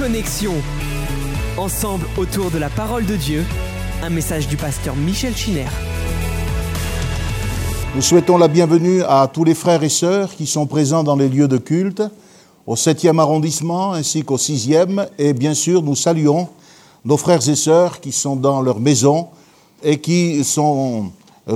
Connexion. Ensemble autour de la parole de Dieu, un message du pasteur Michel Chiner. Nous souhaitons la bienvenue à tous les frères et sœurs qui sont présents dans les lieux de culte, au 7e arrondissement ainsi qu'au 6e. Et bien sûr, nous saluons nos frères et sœurs qui sont dans leur maison et qui sont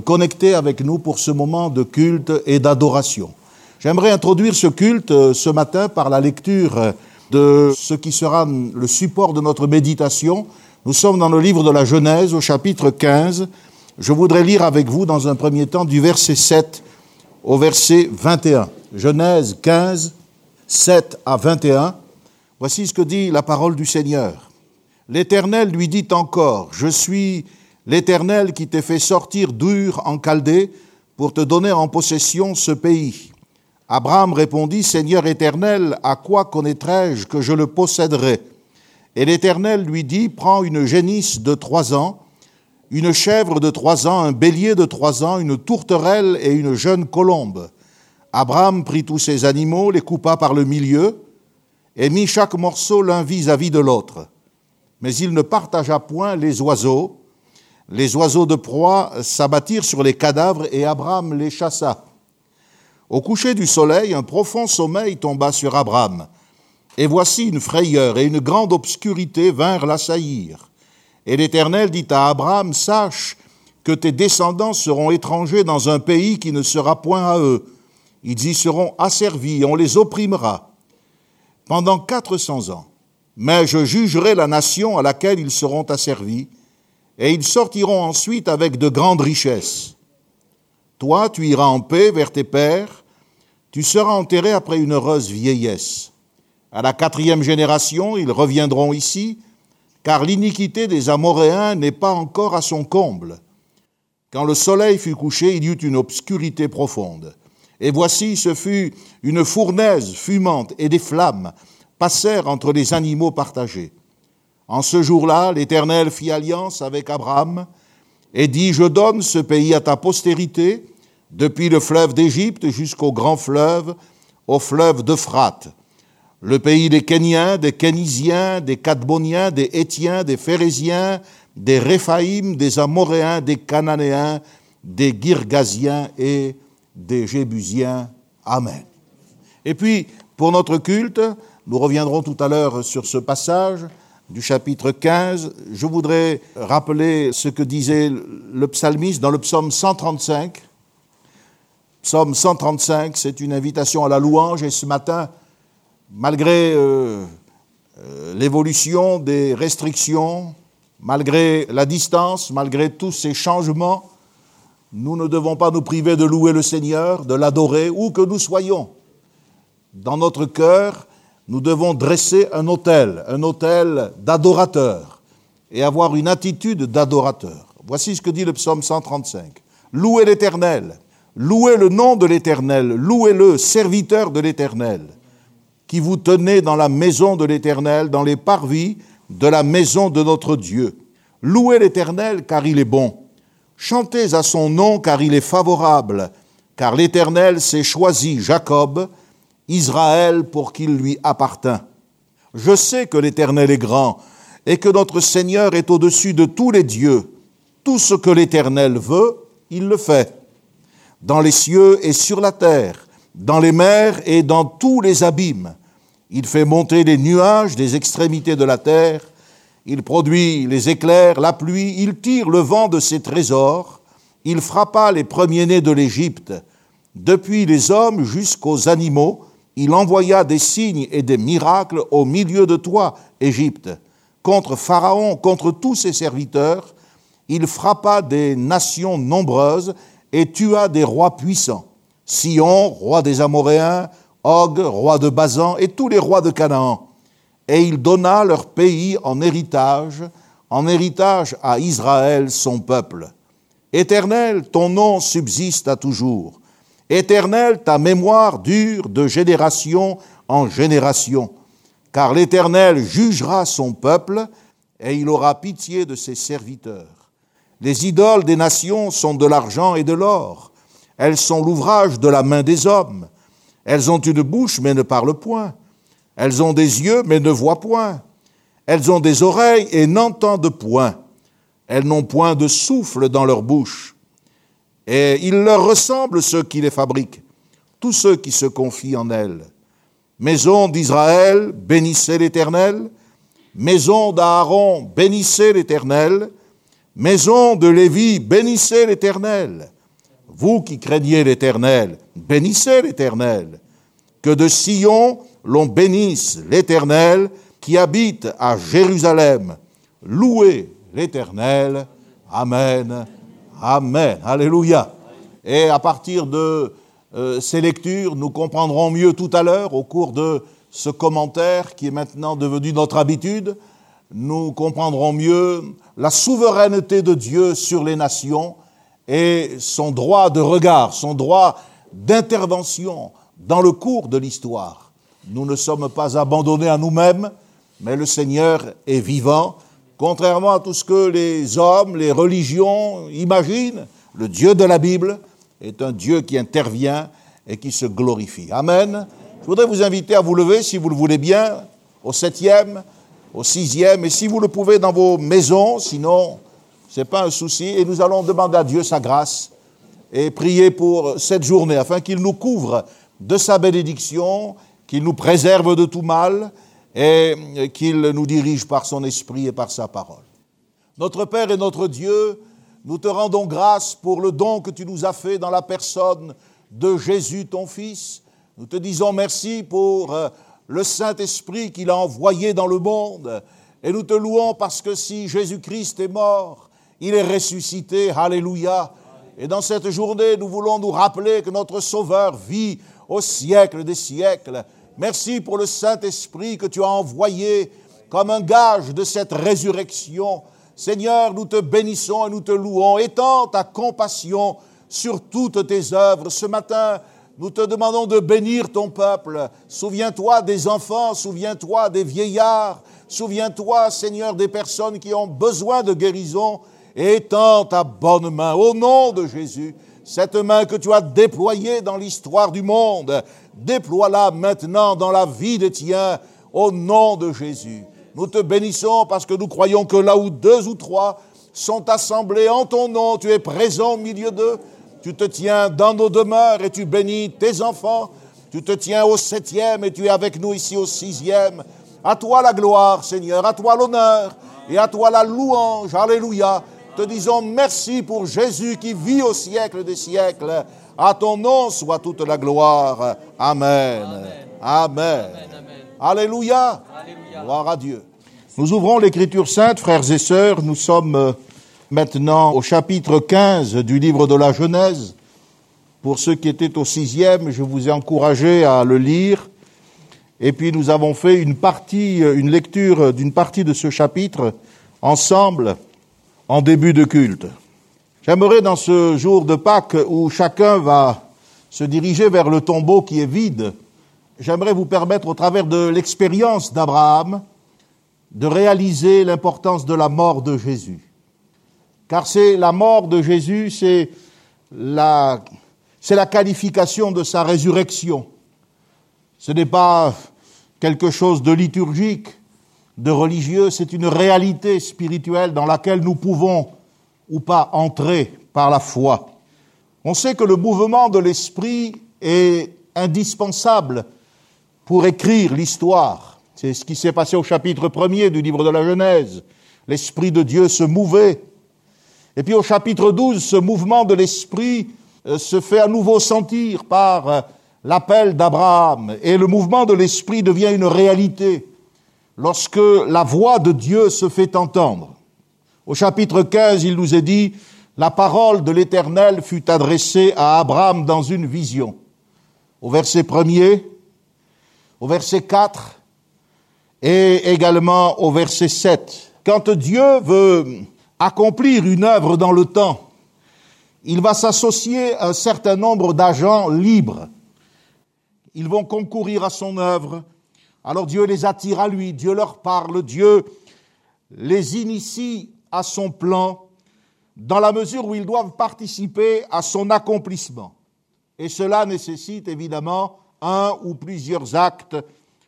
connectés avec nous pour ce moment de culte et d'adoration. J'aimerais introduire ce culte euh, ce matin par la lecture de ce qui sera le support de notre méditation. Nous sommes dans le livre de la Genèse au chapitre 15. Je voudrais lire avec vous dans un premier temps du verset 7 au verset 21. Genèse 15, 7 à 21. Voici ce que dit la parole du Seigneur. L'Éternel lui dit encore, Je suis l'Éternel qui t'ai fait sortir d'Ur en Chaldée pour te donner en possession ce pays. Abraham répondit, Seigneur éternel, à quoi connaîtrai-je que je le posséderai? Et l'Éternel lui dit, Prends une génisse de trois ans, une chèvre de trois ans, un bélier de trois ans, une tourterelle et une jeune colombe. Abraham prit tous ces animaux, les coupa par le milieu, et mit chaque morceau l'un vis-à-vis de l'autre. Mais il ne partagea point les oiseaux. Les oiseaux de proie s'abattirent sur les cadavres, et Abraham les chassa. Au coucher du soleil, un profond sommeil tomba sur Abraham. Et voici une frayeur et une grande obscurité vinrent l'assaillir. Et l'Éternel dit à Abraham, Sache que tes descendants seront étrangers dans un pays qui ne sera point à eux. Ils y seront asservis, on les opprimera pendant quatre cents ans. Mais je jugerai la nation à laquelle ils seront asservis, et ils sortiront ensuite avec de grandes richesses. Toi, tu iras en paix vers tes pères, tu seras enterré après une heureuse vieillesse. À la quatrième génération, ils reviendront ici, car l'iniquité des Amoréens n'est pas encore à son comble. Quand le soleil fut couché, il y eut une obscurité profonde. Et voici, ce fut une fournaise fumante, et des flammes passèrent entre les animaux partagés. En ce jour-là, l'Éternel fit alliance avec Abraham, et dit, Je donne ce pays à ta postérité, depuis le fleuve d'Égypte jusqu'au grand fleuve, au fleuve d'Euphrate, le pays des Kéniens, des Kénisiens, des Cadboniens, des Étiens, des Phérésiens, des Réphaïm, des Amoréens, des Cananéens, des Girgasiens et des Jébusiens. Amen. Et puis, pour notre culte, nous reviendrons tout à l'heure sur ce passage, du chapitre 15, je voudrais rappeler ce que disait le psalmiste dans le psaume 135. Psaume 135, c'est une invitation à la louange et ce matin, malgré euh, euh, l'évolution des restrictions, malgré la distance, malgré tous ces changements, nous ne devons pas nous priver de louer le Seigneur, de l'adorer, où que nous soyons. Dans notre cœur, nous devons dresser un autel, un autel d'adorateur, et avoir une attitude d'adorateur. Voici ce que dit le psaume 135. Louez l'Éternel, louez le nom de l'Éternel, louez-le, serviteur de l'Éternel, qui vous tenez dans la maison de l'Éternel, dans les parvis de la maison de notre Dieu. Louez l'Éternel car il est bon. Chantez à son nom car il est favorable, car l'Éternel s'est choisi Jacob, Israël pour qu'il lui appartint. Je sais que l'Éternel est grand et que notre Seigneur est au-dessus de tous les dieux. Tout ce que l'Éternel veut, il le fait. Dans les cieux et sur la terre, dans les mers et dans tous les abîmes. Il fait monter les nuages des extrémités de la terre. Il produit les éclairs, la pluie. Il tire le vent de ses trésors. Il frappa les premiers-nés de l'Égypte. Depuis les hommes jusqu'aux animaux, il envoya des signes et des miracles au milieu de toi, Égypte, contre Pharaon, contre tous ses serviteurs. Il frappa des nations nombreuses et tua des rois puissants. Sion, roi des Amoréens, Og, roi de Bazan, et tous les rois de Canaan. Et il donna leur pays en héritage, en héritage à Israël, son peuple. Éternel, ton nom subsiste à toujours. Éternel, ta mémoire dure de génération en génération, car l'Éternel jugera son peuple et il aura pitié de ses serviteurs. Les idoles des nations sont de l'argent et de l'or, elles sont l'ouvrage de la main des hommes, elles ont une bouche mais ne parlent point, elles ont des yeux mais ne voient point, Elles ont des oreilles et n'entendent point. Elles n'ont point de souffle dans leur bouche. Et il leur ressemble ceux qui les fabriquent, tous ceux qui se confient en elles. Maison d'Israël, bénissez l'Éternel. Maison d'Aaron, bénissez l'Éternel. Maison de Lévi, bénissez l'Éternel. Vous qui craignez l'Éternel, bénissez l'Éternel. Que de Sion l'on bénisse l'Éternel qui habite à Jérusalem. Louez l'Éternel. Amen. Amen. Alléluia. Et à partir de euh, ces lectures, nous comprendrons mieux tout à l'heure, au cours de ce commentaire qui est maintenant devenu notre habitude, nous comprendrons mieux la souveraineté de Dieu sur les nations et son droit de regard, son droit d'intervention dans le cours de l'histoire. Nous ne sommes pas abandonnés à nous-mêmes, mais le Seigneur est vivant, contrairement à tout ce que les hommes, les religions imaginent. Le Dieu de la Bible est un Dieu qui intervient et qui se glorifie. Amen. Je voudrais vous inviter à vous lever, si vous le voulez bien, au septième, au sixième, et si vous le pouvez dans vos maisons, sinon, ce n'est pas un souci, et nous allons demander à Dieu sa grâce et prier pour cette journée, afin qu'il nous couvre de sa bénédiction, qu'il nous préserve de tout mal, et qu'il nous dirige par son esprit et par sa parole. Notre Père et notre Dieu, nous te rendons grâce pour le don que tu nous as fait dans la personne de Jésus, ton Fils. Nous te disons merci pour euh, le Saint-Esprit qu'il a envoyé dans le monde. Et nous te louons parce que si Jésus-Christ est mort, il est ressuscité. Alléluia. Et dans cette journée, nous voulons nous rappeler que notre Sauveur vit au siècle des siècles. Merci pour le Saint-Esprit que tu as envoyé comme un gage de cette résurrection Seigneur, nous te bénissons et nous te louons. Étends ta compassion sur toutes tes œuvres. Ce matin, nous te demandons de bénir ton peuple. Souviens-toi des enfants, souviens-toi des vieillards, souviens-toi, Seigneur, des personnes qui ont besoin de guérison. Et étends ta bonne main au nom de Jésus. Cette main que tu as déployée dans l'histoire du monde, déploie-la maintenant dans la vie des tiens au nom de Jésus. Nous te bénissons parce que nous croyons que là où deux ou trois sont assemblés en ton nom, tu es présent au milieu d'eux. Tu te tiens dans nos demeures et tu bénis tes enfants. Tu te tiens au septième et tu es avec nous ici au sixième. À toi la gloire, Seigneur, à toi l'honneur et à toi la louange. Alléluia. Te disons merci pour Jésus qui vit au siècle des siècles. À ton nom soit toute la gloire. Amen. Amen. Alléluia. Gloire à Dieu. Nous ouvrons l'Écriture sainte, frères et sœurs. Nous sommes euh, maintenant au chapitre 15 du livre de la Genèse. Pour ceux qui étaient au sixième, je vous ai encouragé à le lire. Et puis nous avons fait une partie, une lecture d'une partie de ce chapitre ensemble en début de culte. J'aimerais dans ce jour de Pâques où chacun va se diriger vers le tombeau qui est vide, j'aimerais vous permettre au travers de l'expérience d'Abraham de réaliser l'importance de la mort de Jésus. Car c'est la mort de Jésus, c'est la, c'est la qualification de sa résurrection. Ce n'est pas quelque chose de liturgique, de religieux, c'est une réalité spirituelle dans laquelle nous pouvons ou pas entrer par la foi. On sait que le mouvement de l'esprit est indispensable pour écrire l'histoire. C'est ce qui s'est passé au chapitre premier du livre de la Genèse. L'Esprit de Dieu se mouvait. Et puis au chapitre 12, ce mouvement de l'Esprit euh, se fait à nouveau sentir par euh, l'appel d'Abraham. Et le mouvement de l'Esprit devient une réalité lorsque la voix de Dieu se fait entendre. Au chapitre 15, il nous est dit, la parole de l'Éternel fut adressée à Abraham dans une vision. Au verset premier, au verset 4, et également au verset 7. Quand Dieu veut accomplir une œuvre dans le temps, il va s'associer à un certain nombre d'agents libres. Ils vont concourir à son œuvre. Alors Dieu les attire à lui, Dieu leur parle, Dieu les initie à son plan dans la mesure où ils doivent participer à son accomplissement. Et cela nécessite évidemment un ou plusieurs actes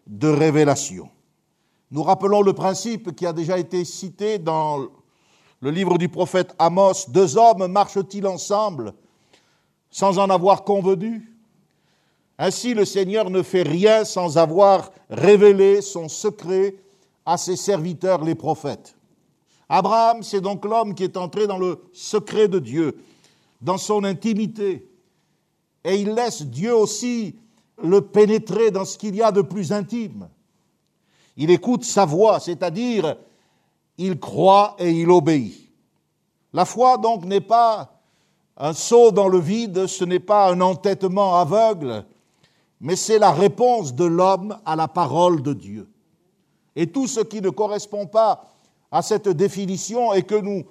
de révélation. Nous rappelons le principe qui a déjà été cité dans le livre du prophète Amos. Deux hommes marchent-ils ensemble sans en avoir convenu? Ainsi le Seigneur ne fait rien sans avoir révélé son secret à ses serviteurs les prophètes. Abraham, c'est donc l'homme qui est entré dans le secret de Dieu, dans son intimité, et il laisse Dieu aussi le pénétrer dans ce qu'il y a de plus intime. Il écoute sa voix, c'est-à-dire il croit et il obéit. La foi donc n'est pas un saut dans le vide, ce n'est pas un entêtement aveugle, mais c'est la réponse de l'homme à la parole de Dieu. Et tout ce qui ne correspond pas à cette définition et que nous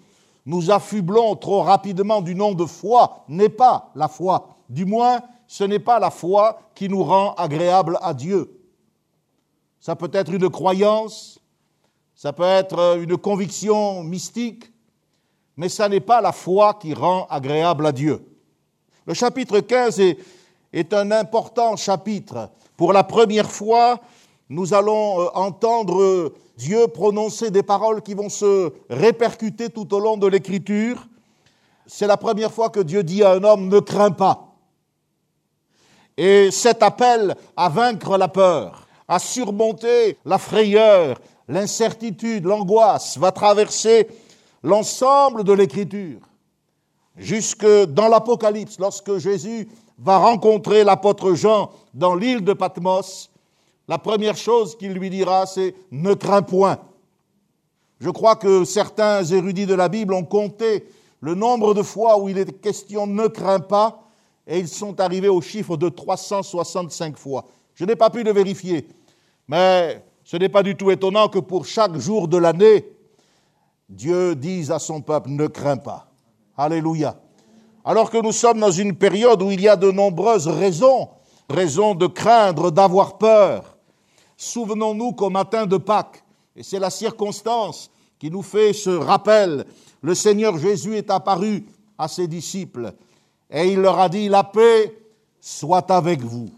nous affublons trop rapidement du nom de foi n'est pas la foi. Du moins, ce n'est pas la foi qui nous rend agréable à Dieu. Ça peut être une croyance, ça peut être une conviction mystique, mais ça n'est pas la foi qui rend agréable à Dieu. Le chapitre 15 est, est un important chapitre. Pour la première fois, nous allons euh, entendre Dieu prononcer des paroles qui vont se répercuter tout au long de l'Écriture. C'est la première fois que Dieu dit à un homme, ne crains pas. Et cet appel à vaincre la peur, à surmonter la frayeur, l'incertitude, l'angoisse, va traverser l'ensemble de l'Écriture, jusque dans l'Apocalypse, lorsque Jésus va rencontrer l'apôtre Jean dans l'île de Patmos, la première chose qu'il lui dira, c'est ne crains point. Je crois que certains érudits de la Bible ont compté le nombre de fois où il est question ne crains pas, et ils sont arrivés au chiffre de 365 fois. Je n'ai pas pu le vérifier, mais ce n'est pas du tout étonnant que pour chaque jour de l'année, Dieu dise à son peuple ne crains pas. Alléluia. Alors que nous sommes dans une période où il y a de nombreuses raisons, raisons de craindre, d'avoir peur. Souvenons-nous qu'au matin de Pâques, et c'est la circonstance qui nous fait ce rappel, le Seigneur Jésus est apparu à ses disciples et il leur a dit, la paix soit avec vous.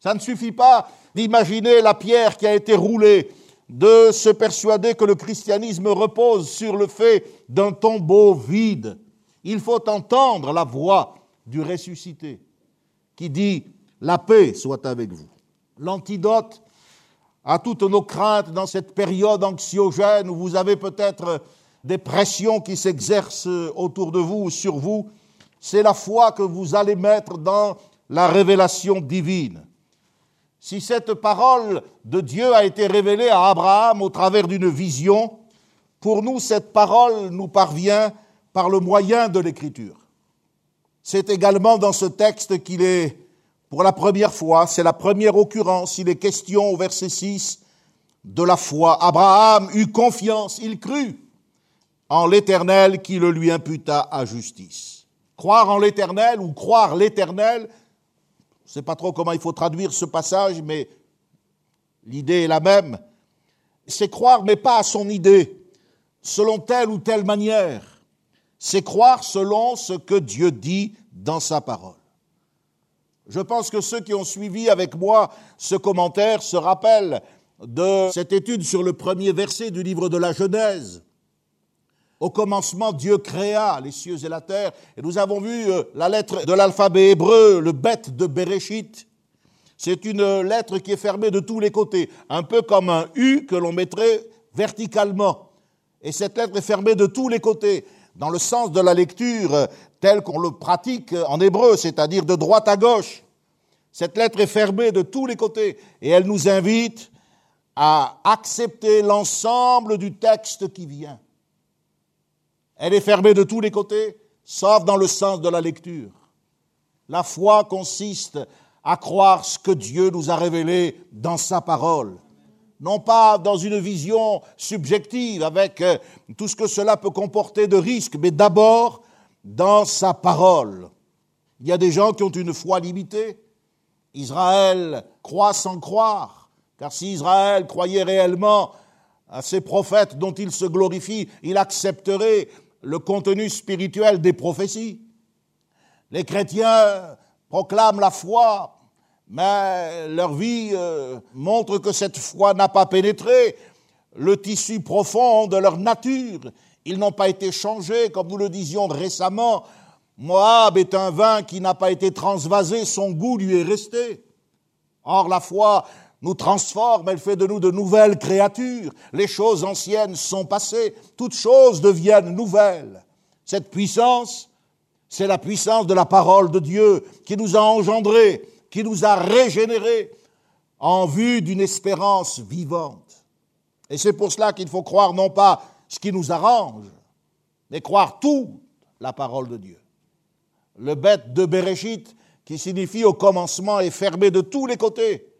Ça ne suffit pas d'imaginer la pierre qui a été roulée, de se persuader que le christianisme repose sur le fait d'un tombeau vide. Il faut entendre la voix du ressuscité qui dit La paix soit avec vous. L'antidote à toutes nos craintes dans cette période anxiogène où vous avez peut-être des pressions qui s'exercent autour de vous ou sur vous, c'est la foi que vous allez mettre dans la révélation divine. Si cette parole de Dieu a été révélée à Abraham au travers d'une vision, pour nous, cette parole nous parvient par le moyen de l'écriture. C'est également dans ce texte qu'il est, pour la première fois, c'est la première occurrence, il est question au verset 6 de la foi. Abraham eut confiance, il crut en l'Éternel qui le lui imputa à justice. Croire en l'Éternel ou croire l'Éternel, je ne sais pas trop comment il faut traduire ce passage, mais l'idée est la même. C'est croire, mais pas à son idée, selon telle ou telle manière c'est croire selon ce que Dieu dit dans sa parole. Je pense que ceux qui ont suivi avec moi ce commentaire se rappellent de cette étude sur le premier verset du livre de la Genèse. Au commencement, Dieu créa les cieux et la terre, et nous avons vu euh, la lettre de l'alphabet hébreu, le bête de Bereshit. C'est une lettre qui est fermée de tous les côtés, un peu comme un U que l'on mettrait verticalement. Et cette lettre est fermée de tous les côtés dans le sens de la lecture tel qu'on le pratique en hébreu, c'est-à-dire de droite à gauche. Cette lettre est fermée de tous les côtés et elle nous invite à accepter l'ensemble du texte qui vient. Elle est fermée de tous les côtés, sauf dans le sens de la lecture. La foi consiste à croire ce que Dieu nous a révélé dans sa parole non pas dans une vision subjective avec euh, tout ce que cela peut comporter de risques, mais d'abord dans sa parole. Il y a des gens qui ont une foi limitée. Israël croit sans croire, car si Israël croyait réellement à ces prophètes dont il se glorifie, il accepterait le contenu spirituel des prophéties. Les chrétiens proclament la foi, mais leur vie euh, montre que cette foi n'a pas pénétré le tissu profond de leur nature. Ils n'ont pas été changés, comme nous le disions récemment. Moab est un vin qui n'a pas été transvasé, son goût lui est resté. Or, la foi nous transforme, elle fait de nous de nouvelles créatures. Les choses anciennes sont passées, toutes choses deviennent nouvelles. Cette puissance, c'est la puissance de la parole de Dieu qui nous a engendrés, qui nous a régénérés en vue d'une espérance vivante. Et c'est pour cela qu'il faut croire non pas ce qui nous arrange, mais croire tout la parole de Dieu. Le bête de Bereshit, qui signifie au commencement, est fermé de tous les côtés,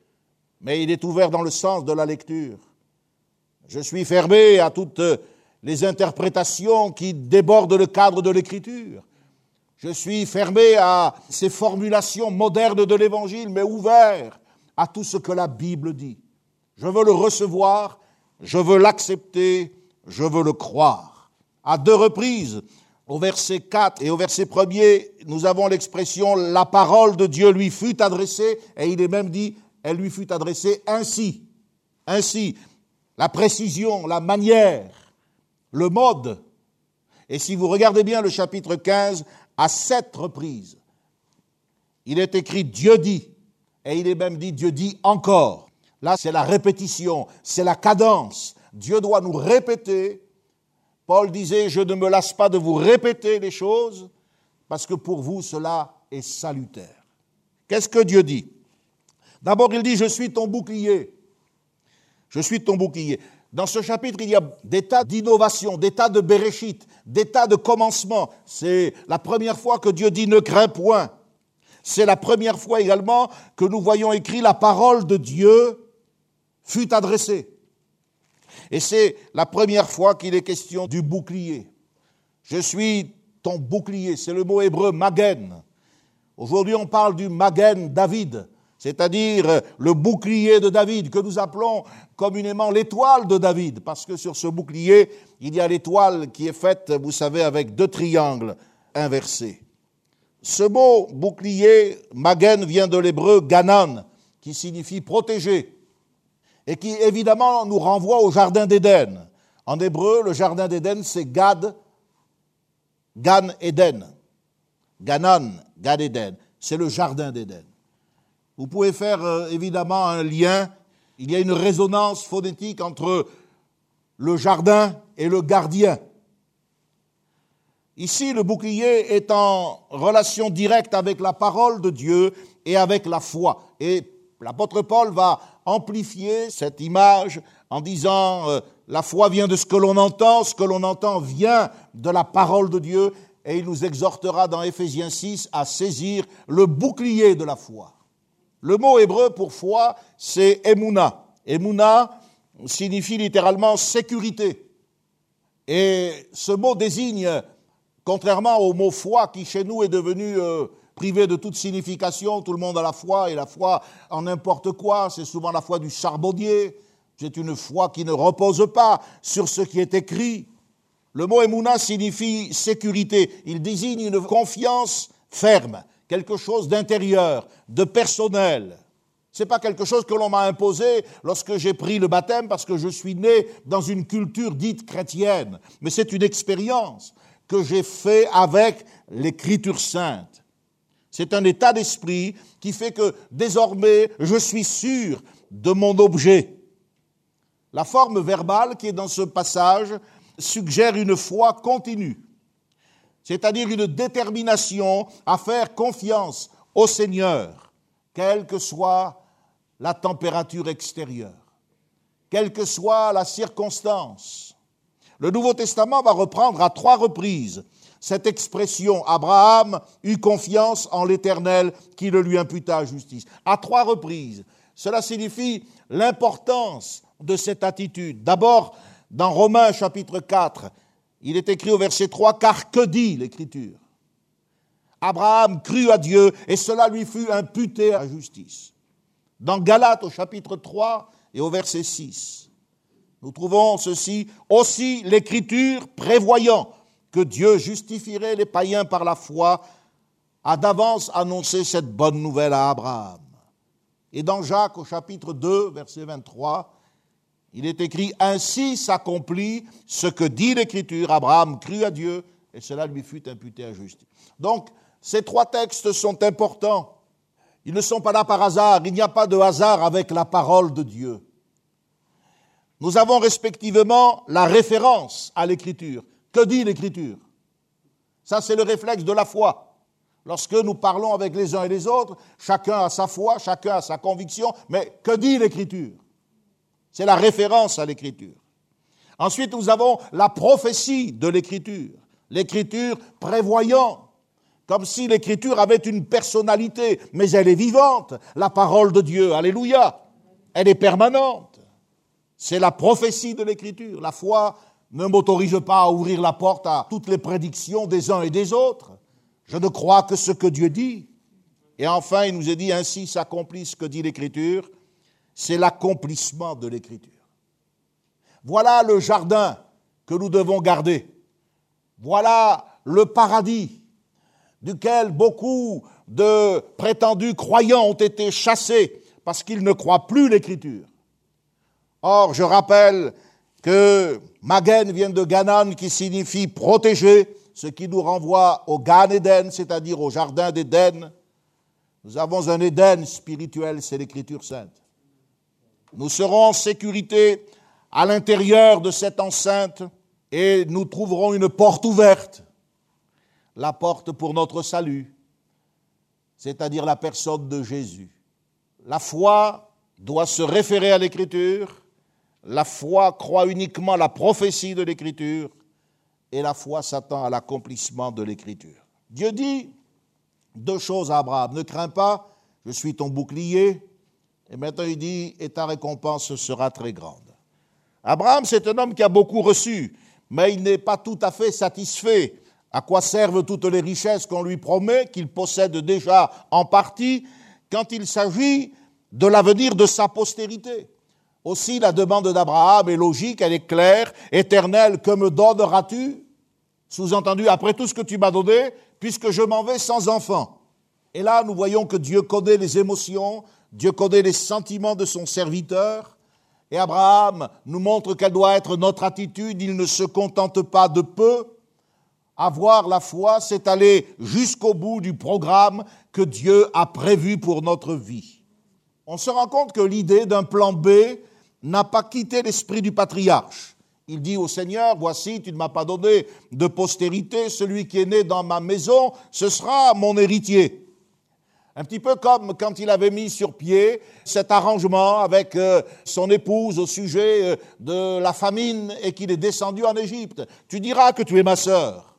mais il est ouvert dans le sens de la lecture. Je suis fermé à toutes les interprétations qui débordent le cadre de l'écriture. Je suis fermé à ces formulations modernes de l'Évangile, mais ouvert à tout ce que la Bible dit. Je veux le recevoir, je veux l'accepter, je veux le croire. À deux reprises, au verset 4 et au verset 1er, nous avons l'expression la parole de Dieu lui fut adressée, et il est même dit, elle lui fut adressée ainsi. Ainsi, la précision, la manière, le mode. Et si vous regardez bien le chapitre 15, à sept reprises. Il est écrit Dieu dit, et il est même dit Dieu dit encore. Là, c'est la répétition, c'est la cadence. Dieu doit nous répéter. Paul disait, je ne me lasse pas de vous répéter les choses, parce que pour vous, cela est salutaire. Qu'est-ce que Dieu dit? D'abord, il dit, je suis ton bouclier. Je suis ton bouclier. Dans ce chapitre, il y a des tas d'innovations, des tas de béréchites, des tas de commencements. C'est la première fois que Dieu dit ne crains point. C'est la première fois également que nous voyons écrit la parole de Dieu fut adressée. Et c'est la première fois qu'il est question du bouclier. Je suis ton bouclier, c'est le mot hébreu magen. Aujourd'hui, on parle du magen David c'est-à-dire le bouclier de David, que nous appelons communément l'étoile de David, parce que sur ce bouclier, il y a l'étoile qui est faite, vous savez, avec deux triangles inversés. Ce mot bouclier, magen, vient de l'hébreu ganan, qui signifie protéger, et qui évidemment nous renvoie au jardin d'Éden. En hébreu, le jardin d'Éden, c'est Gad, Gan Eden. Ganan, Gad Eden, c'est le jardin d'Éden. Vous pouvez faire euh, évidemment un lien. Il y a une résonance phonétique entre le jardin et le gardien. Ici, le bouclier est en relation directe avec la parole de Dieu et avec la foi. Et l'apôtre Paul va amplifier cette image en disant euh, la foi vient de ce que l'on entend, ce que l'on entend vient de la parole de Dieu, et il nous exhortera dans Éphésiens 6 à saisir le bouclier de la foi. Le mot hébreu pour foi, c'est emuna. Emuna signifie littéralement sécurité. Et ce mot désigne, contrairement au mot foi qui chez nous est devenu euh, privé de toute signification, tout le monde a la foi et la foi en n'importe quoi, c'est souvent la foi du charbonnier, c'est une foi qui ne repose pas sur ce qui est écrit. Le mot emuna signifie sécurité, il désigne une confiance ferme quelque chose d'intérieur, de personnel. Ce n'est pas quelque chose que l'on m'a imposé lorsque j'ai pris le baptême parce que je suis né dans une culture dite chrétienne, mais c'est une expérience que j'ai fait avec l'écriture sainte. C'est un état d'esprit qui fait que désormais je suis sûr de mon objet. La forme verbale qui est dans ce passage suggère une foi continue c'est-à-dire une détermination à faire confiance au Seigneur, quelle que soit la température extérieure, quelle que soit la circonstance. Le Nouveau Testament va reprendre à trois reprises cette expression Abraham eut confiance en l'Éternel qui le lui imputa à justice. À trois reprises. Cela signifie l'importance de cette attitude. D'abord, dans Romains chapitre 4, il est écrit au verset 3, car que dit l'Écriture? Abraham crut à Dieu et cela lui fut imputé à justice. Dans Galates au chapitre 3 et au verset 6, nous trouvons ceci, aussi l'Écriture prévoyant que Dieu justifierait les païens par la foi, a d'avance annoncé cette bonne nouvelle à Abraham. Et dans Jacques au chapitre 2, verset 23, il est écrit, Ainsi s'accomplit ce que dit l'Écriture, Abraham crut à Dieu, et cela lui fut imputé à justice. Donc, ces trois textes sont importants. Ils ne sont pas là par hasard, il n'y a pas de hasard avec la parole de Dieu. Nous avons respectivement la référence à l'Écriture. Que dit l'Écriture? Ça, c'est le réflexe de la foi. Lorsque nous parlons avec les uns et les autres, chacun a sa foi, chacun a sa conviction, mais que dit l'Écriture? C'est la référence à l'Écriture. Ensuite, nous avons la prophétie de l'Écriture. L'Écriture prévoyant, comme si l'Écriture avait une personnalité, mais elle est vivante. La parole de Dieu, alléluia, elle est permanente. C'est la prophétie de l'Écriture. La foi ne m'autorise pas à ouvrir la porte à toutes les prédictions des uns et des autres. Je ne crois que ce que Dieu dit. Et enfin, il nous est dit, ainsi s'accomplit ce que dit l'Écriture, c'est l'accomplissement de l'Écriture. Voilà le jardin que nous devons garder. Voilà le paradis duquel beaucoup de prétendus croyants ont été chassés parce qu'ils ne croient plus l'Écriture. Or, je rappelle que Magen vient de Ganan qui signifie protéger, ce qui nous renvoie au Gan Eden, c'est-à-dire au jardin d'Éden. Nous avons un Éden spirituel, c'est l'Écriture sainte. Nous serons en sécurité à l'intérieur de cette enceinte et nous trouverons une porte ouverte, la porte pour notre salut, c'est-à-dire la personne de Jésus. La foi doit se référer à l'Écriture, la foi croit uniquement la prophétie de l'Écriture, et la foi s'attend à l'accomplissement de l'Écriture. Dieu dit deux choses à Abraham. Ne crains pas, je suis ton bouclier. Et maintenant il dit, et ta récompense sera très grande. Abraham, c'est un homme qui a beaucoup reçu, mais il n'est pas tout à fait satisfait. À quoi servent toutes les richesses qu'on lui promet, qu'il possède déjà en partie, quand il s'agit de l'avenir de sa postérité? Aussi, la demande d'Abraham est logique, elle est claire. Éternel, que me donneras-tu? Sous-entendu, après tout ce que tu m'as donné, puisque je m'en vais sans enfant. Et là, nous voyons que Dieu connaît les émotions, Dieu connaît les sentiments de son serviteur. Et Abraham nous montre quelle doit être notre attitude. Il ne se contente pas de peu. Avoir la foi, c'est aller jusqu'au bout du programme que Dieu a prévu pour notre vie. On se rend compte que l'idée d'un plan B n'a pas quitté l'esprit du patriarche. Il dit au Seigneur, voici, tu ne m'as pas donné de postérité, celui qui est né dans ma maison, ce sera mon héritier. Un petit peu comme quand il avait mis sur pied cet arrangement avec euh, son épouse au sujet euh, de la famine et qu'il est descendu en Égypte. Tu diras que tu es ma sœur.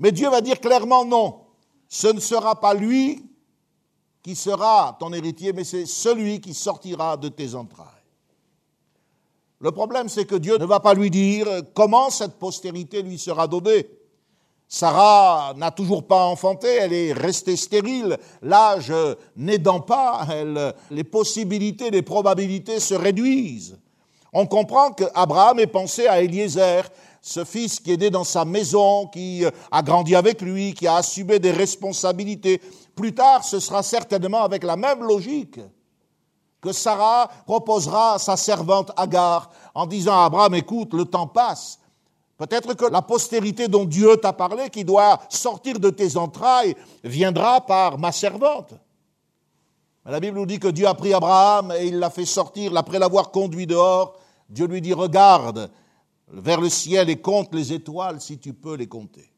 Mais Dieu va dire clairement non. Ce ne sera pas lui qui sera ton héritier, mais c'est celui qui sortira de tes entrailles. Le problème, c'est que Dieu ne va pas lui dire comment cette postérité lui sera donnée. Sarah n'a toujours pas enfanté, elle est restée stérile, l'âge n'aidant pas, les possibilités, les probabilités se réduisent. On comprend qu'Abraham ait pensé à Eliezer, ce fils qui est né dans sa maison, qui a grandi avec lui, qui a assumé des responsabilités. Plus tard, ce sera certainement avec la même logique que Sarah proposera à sa servante Agar en disant à Abraham, écoute, le temps passe. Peut-être que la postérité dont Dieu t'a parlé, qui doit sortir de tes entrailles, viendra par ma servante. la Bible nous dit que Dieu a pris Abraham et il l'a fait sortir. Après l'avoir conduit dehors, Dieu lui dit, regarde vers le ciel et compte les étoiles si tu peux les compter.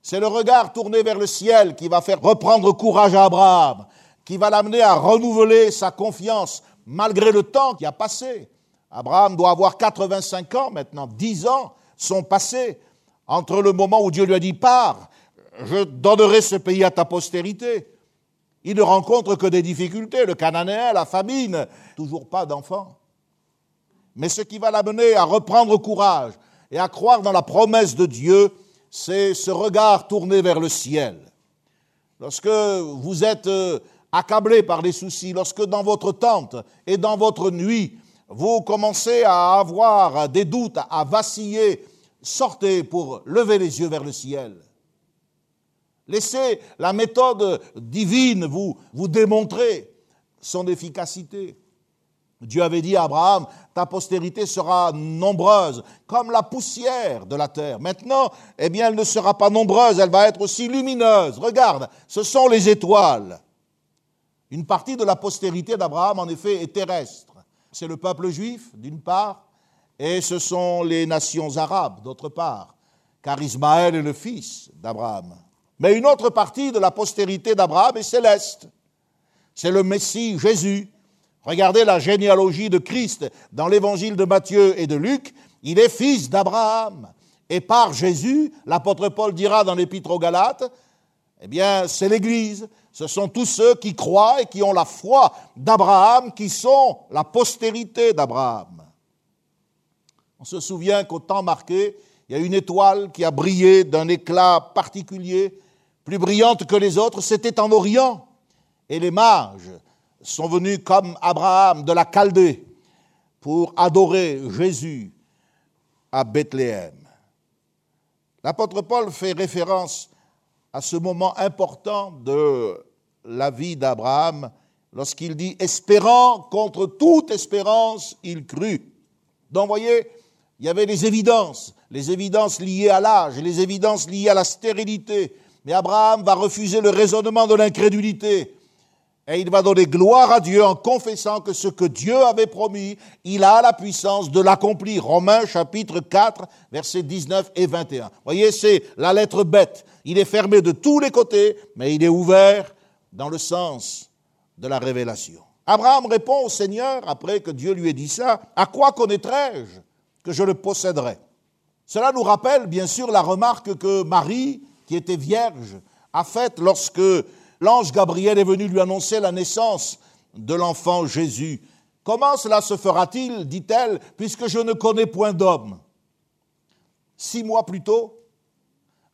C'est le regard tourné vers le ciel qui va faire reprendre courage à Abraham qui va l'amener à renouveler sa confiance malgré le temps qui a passé. Abraham doit avoir 85 ans maintenant, 10 ans sont passés entre le moment où Dieu lui a dit pars, je donnerai ce pays à ta postérité. Il ne rencontre que des difficultés, le Cananéen, la famine, toujours pas d'enfants. Mais ce qui va l'amener à reprendre courage et à croire dans la promesse de Dieu, c'est ce regard tourné vers le ciel. Lorsque vous êtes euh, accablé par les soucis, lorsque dans votre tente et dans votre nuit, vous commencez à avoir des doutes, à vaciller, sortez pour lever les yeux vers le ciel. Laissez la méthode divine vous, vous démontrer son efficacité. Dieu avait dit à Abraham, ta postérité sera nombreuse, comme la poussière de la terre. Maintenant, eh bien, elle ne sera pas nombreuse, elle va être aussi lumineuse. Regarde, ce sont les étoiles. Une partie de la postérité d'Abraham, en effet, est terrestre. C'est le peuple juif, d'une part, et ce sont les nations arabes, d'autre part, car Ismaël est le fils d'Abraham. Mais une autre partie de la postérité d'Abraham est céleste. C'est le Messie Jésus. Regardez la généalogie de Christ dans l'évangile de Matthieu et de Luc. Il est fils d'Abraham. Et par Jésus, l'apôtre Paul dira dans l'épître aux Galates, eh bien, c'est l'Église. Ce sont tous ceux qui croient et qui ont la foi d'Abraham, qui sont la postérité d'Abraham. On se souvient qu'au temps marqué, il y a une étoile qui a brillé d'un éclat particulier, plus brillante que les autres, c'était en Orient. Et les mages sont venus comme Abraham de la Chaldée pour adorer Jésus à Bethléem. L'apôtre Paul fait référence à ce moment important de la vie d'Abraham lorsqu'il dit espérant contre toute espérance, il crut. Donc, voyez, il y avait les évidences, les évidences liées à l'âge, les évidences liées à la stérilité. Mais Abraham va refuser le raisonnement de l'incrédulité. Et il va donner gloire à Dieu en confessant que ce que Dieu avait promis, il a la puissance de l'accomplir. Romains chapitre 4, versets 19 et 21. Voyez, c'est la lettre bête. Il est fermé de tous les côtés, mais il est ouvert dans le sens de la révélation. Abraham répond au Seigneur, après que Dieu lui ait dit ça, à quoi connaîtrais-je que je le posséderais Cela nous rappelle bien sûr la remarque que Marie, qui était vierge, a faite lorsque l'ange Gabriel est venu lui annoncer la naissance de l'enfant Jésus. Comment cela se fera-t-il, dit-elle, puisque je ne connais point d'homme? Six mois plus tôt,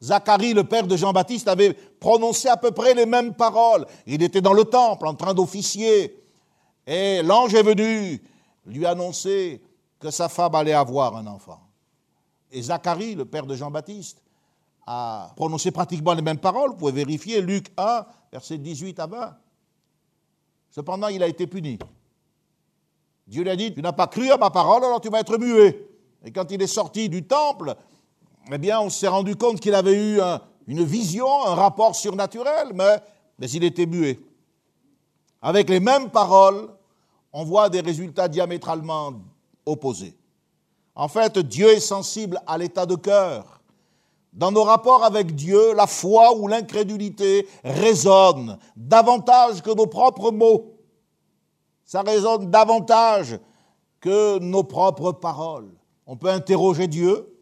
Zacharie, le père de Jean-Baptiste, avait prononcé à peu près les mêmes paroles. Il était dans le temple en train d'officier. Et l'ange est venu lui annoncer que sa femme allait avoir un enfant. Et Zacharie, le père de Jean-Baptiste, a prononcé pratiquement les mêmes paroles. Vous pouvez vérifier Luc 1, versets 18 à 20. Cependant, il a été puni. Dieu lui a dit, tu n'as pas cru à ma parole, alors tu vas être muet. Et quand il est sorti du temple, eh bien, on s'est rendu compte qu'il avait eu une vision, un rapport surnaturel, mais, mais il était muet. Avec les mêmes paroles, on voit des résultats diamétralement En fait, Dieu est sensible à l'état de cœur dans nos rapports avec Dieu, la foi ou l'incrédulité résonnent davantage que nos propres mots. Ça résonne davantage que nos propres paroles. On peut interroger Dieu,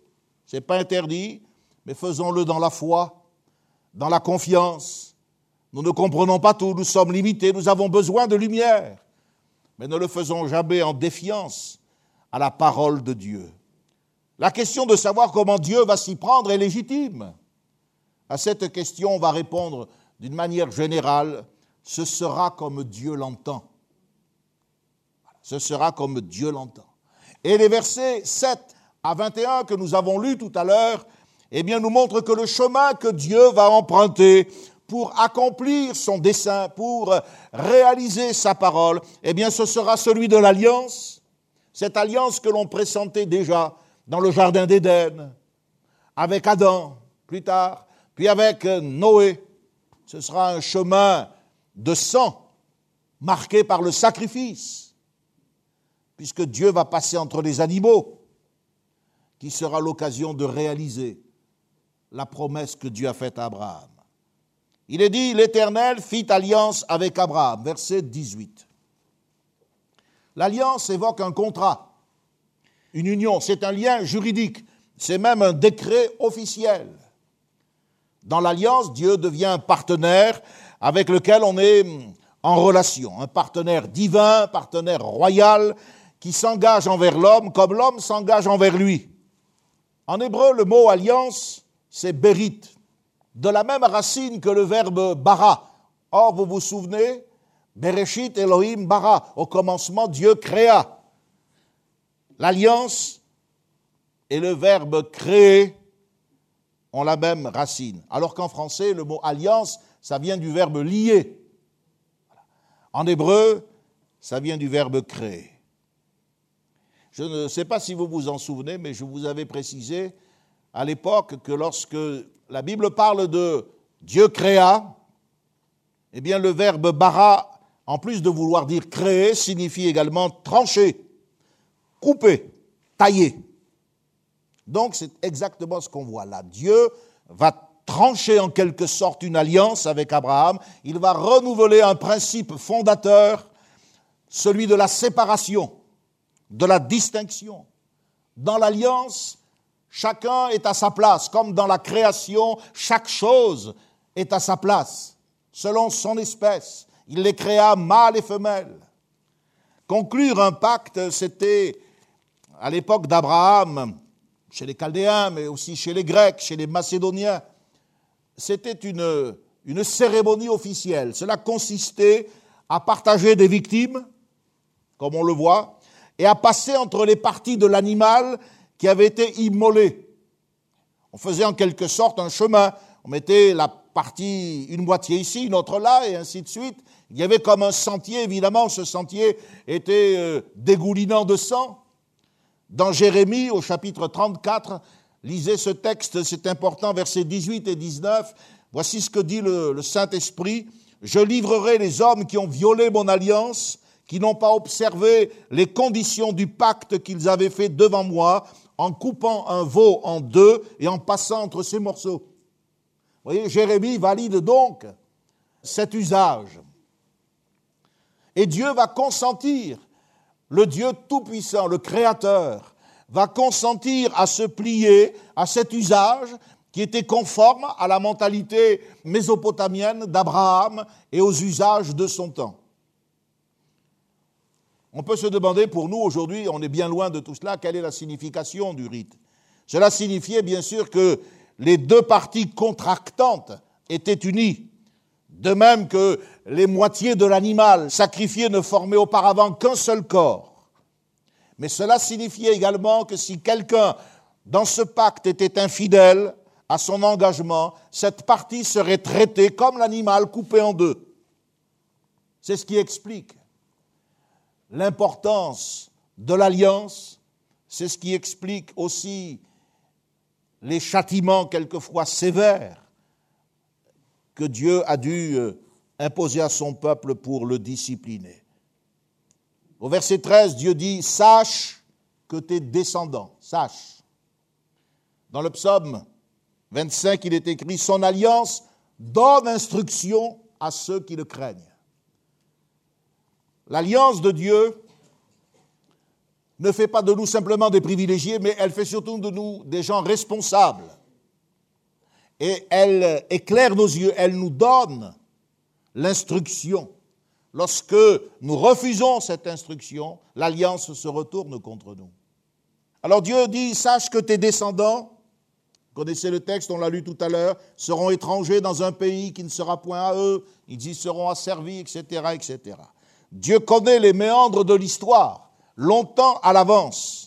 c'est pas interdit, mais faisons-le dans la foi, dans la confiance. Nous ne comprenons pas tout, nous sommes limités, nous avons besoin de lumière, mais ne le faisons jamais en défiance à la parole de Dieu. La question de savoir comment Dieu va s'y prendre est légitime. À cette question, on va répondre d'une manière générale, ce sera comme Dieu l'entend. Ce sera comme Dieu l'entend. Et les versets 7 à 21 que nous avons lus tout à l'heure, eh bien, nous montrent que le chemin que Dieu va emprunter pour accomplir son dessein, pour réaliser sa parole, eh bien, ce sera celui de l'alliance, cette alliance que l'on pressentait déjà dans le Jardin d'Éden, avec Adam plus tard, puis avec Noé. Ce sera un chemin de sang marqué par le sacrifice, puisque Dieu va passer entre les animaux, qui sera l'occasion de réaliser la promesse que Dieu a faite à Abraham. Il est dit, l'Éternel fit alliance avec Abraham, verset 18. L'alliance évoque un contrat une union, c'est un lien juridique, c'est même un décret officiel. Dans l'alliance, Dieu devient un partenaire avec lequel on est en relation, un partenaire divin, un partenaire royal, qui s'engage envers l'homme comme l'homme s'engage envers lui. En hébreu, le mot alliance, c'est berit, de la même racine que le verbe bara. Or, vous vous souvenez, Bereshit Elohim bara, au commencement, Dieu créa. L'alliance et le verbe créer ont la même racine. Alors qu'en français, le mot alliance, ça vient du verbe lier. En hébreu, ça vient du verbe créer. Je ne sais pas si vous vous en souvenez, mais je vous avais précisé à l'époque que lorsque la Bible parle de Dieu créa, eh bien le verbe bara, en plus de vouloir dire créer, signifie également trancher, couper, tailler. Donc c'est exactement ce qu'on voit là. Dieu va trancher en quelque sorte une alliance avec Abraham, il va renouveler un principe fondateur, celui de la séparation, de la distinction. Dans l'alliance, chacun est à sa place, comme dans la création, chaque chose est à sa place, selon son espèce. Il les créa mâles et femelles. Conclure un pacte, c'était à l'époque d'Abraham, chez les Chaldéens, mais aussi chez les Grecs, chez les Macédoniens, c'était une, cérémonie officielle. Cela consistait à partager des victimes, comme on le voit, et à passer entre les parties de l'animal qui avait été immolé. On faisait en quelque sorte un chemin. On mettait la partie, une moitié ici, une autre là, et ainsi de suite. Il y avait comme un sentier, évidemment, ce sentier était euh, dégoulinant de sang. Dans Jérémie, au chapitre 34, lisez ce texte, c'est important, versets 18 et 19. Voici ce que dit le, le Saint-Esprit. Je livrerai les hommes qui ont violé mon alliance, qui n'ont pas observé les conditions du pacte qu'ils avaient fait devant moi, en coupant un veau en deux et en passant entre ces morceaux. Vous voyez, Jérémie valide donc cet usage. Et Dieu va consentir le Dieu Tout-Puissant, le Créateur, va consentir à se plier à cet usage qui était conforme à la mentalité mésopotamienne d'Abraham et aux usages de son temps. On peut se demander pour nous aujourd'hui, on est bien loin de tout cela, quelle est la signification du rite. Cela signifiait bien sûr que les deux parties contractantes étaient unies, de même que les moitiés de l'animal sacrifié ne formaient auparavant qu'un seul corps. Mais cela signifiait également que si quelqu'un dans ce pacte était infidèle à son engagement, cette partie serait traitée comme l'animal coupé en deux. C'est ce qui explique l'importance de l'alliance, c'est ce qui explique aussi les châtiments quelquefois sévères que Dieu a dû euh, imposer à son peuple pour le discipliner. Au verset 13, Dieu dit, sache que tes descendants, sache. Dans le psaume 25, il est écrit, son alliance donne instruction à ceux qui le craignent. L'alliance de Dieu ne fait pas de nous simplement des privilégiés, mais elle fait surtout de nous des gens responsables. Et elle éclaire nos yeux, elle nous donne l'instruction. Lorsque nous refusons cette instruction, l'alliance se retourne contre nous. Alors Dieu dit, sache que tes descendants, connaissez le texte, on l'a lu tout à l'heure, seront étrangers dans un pays qui ne sera point à eux, ils y seront asservis, etc., etc. Dieu connaît les méandres de l'histoire longtemps à l'avance.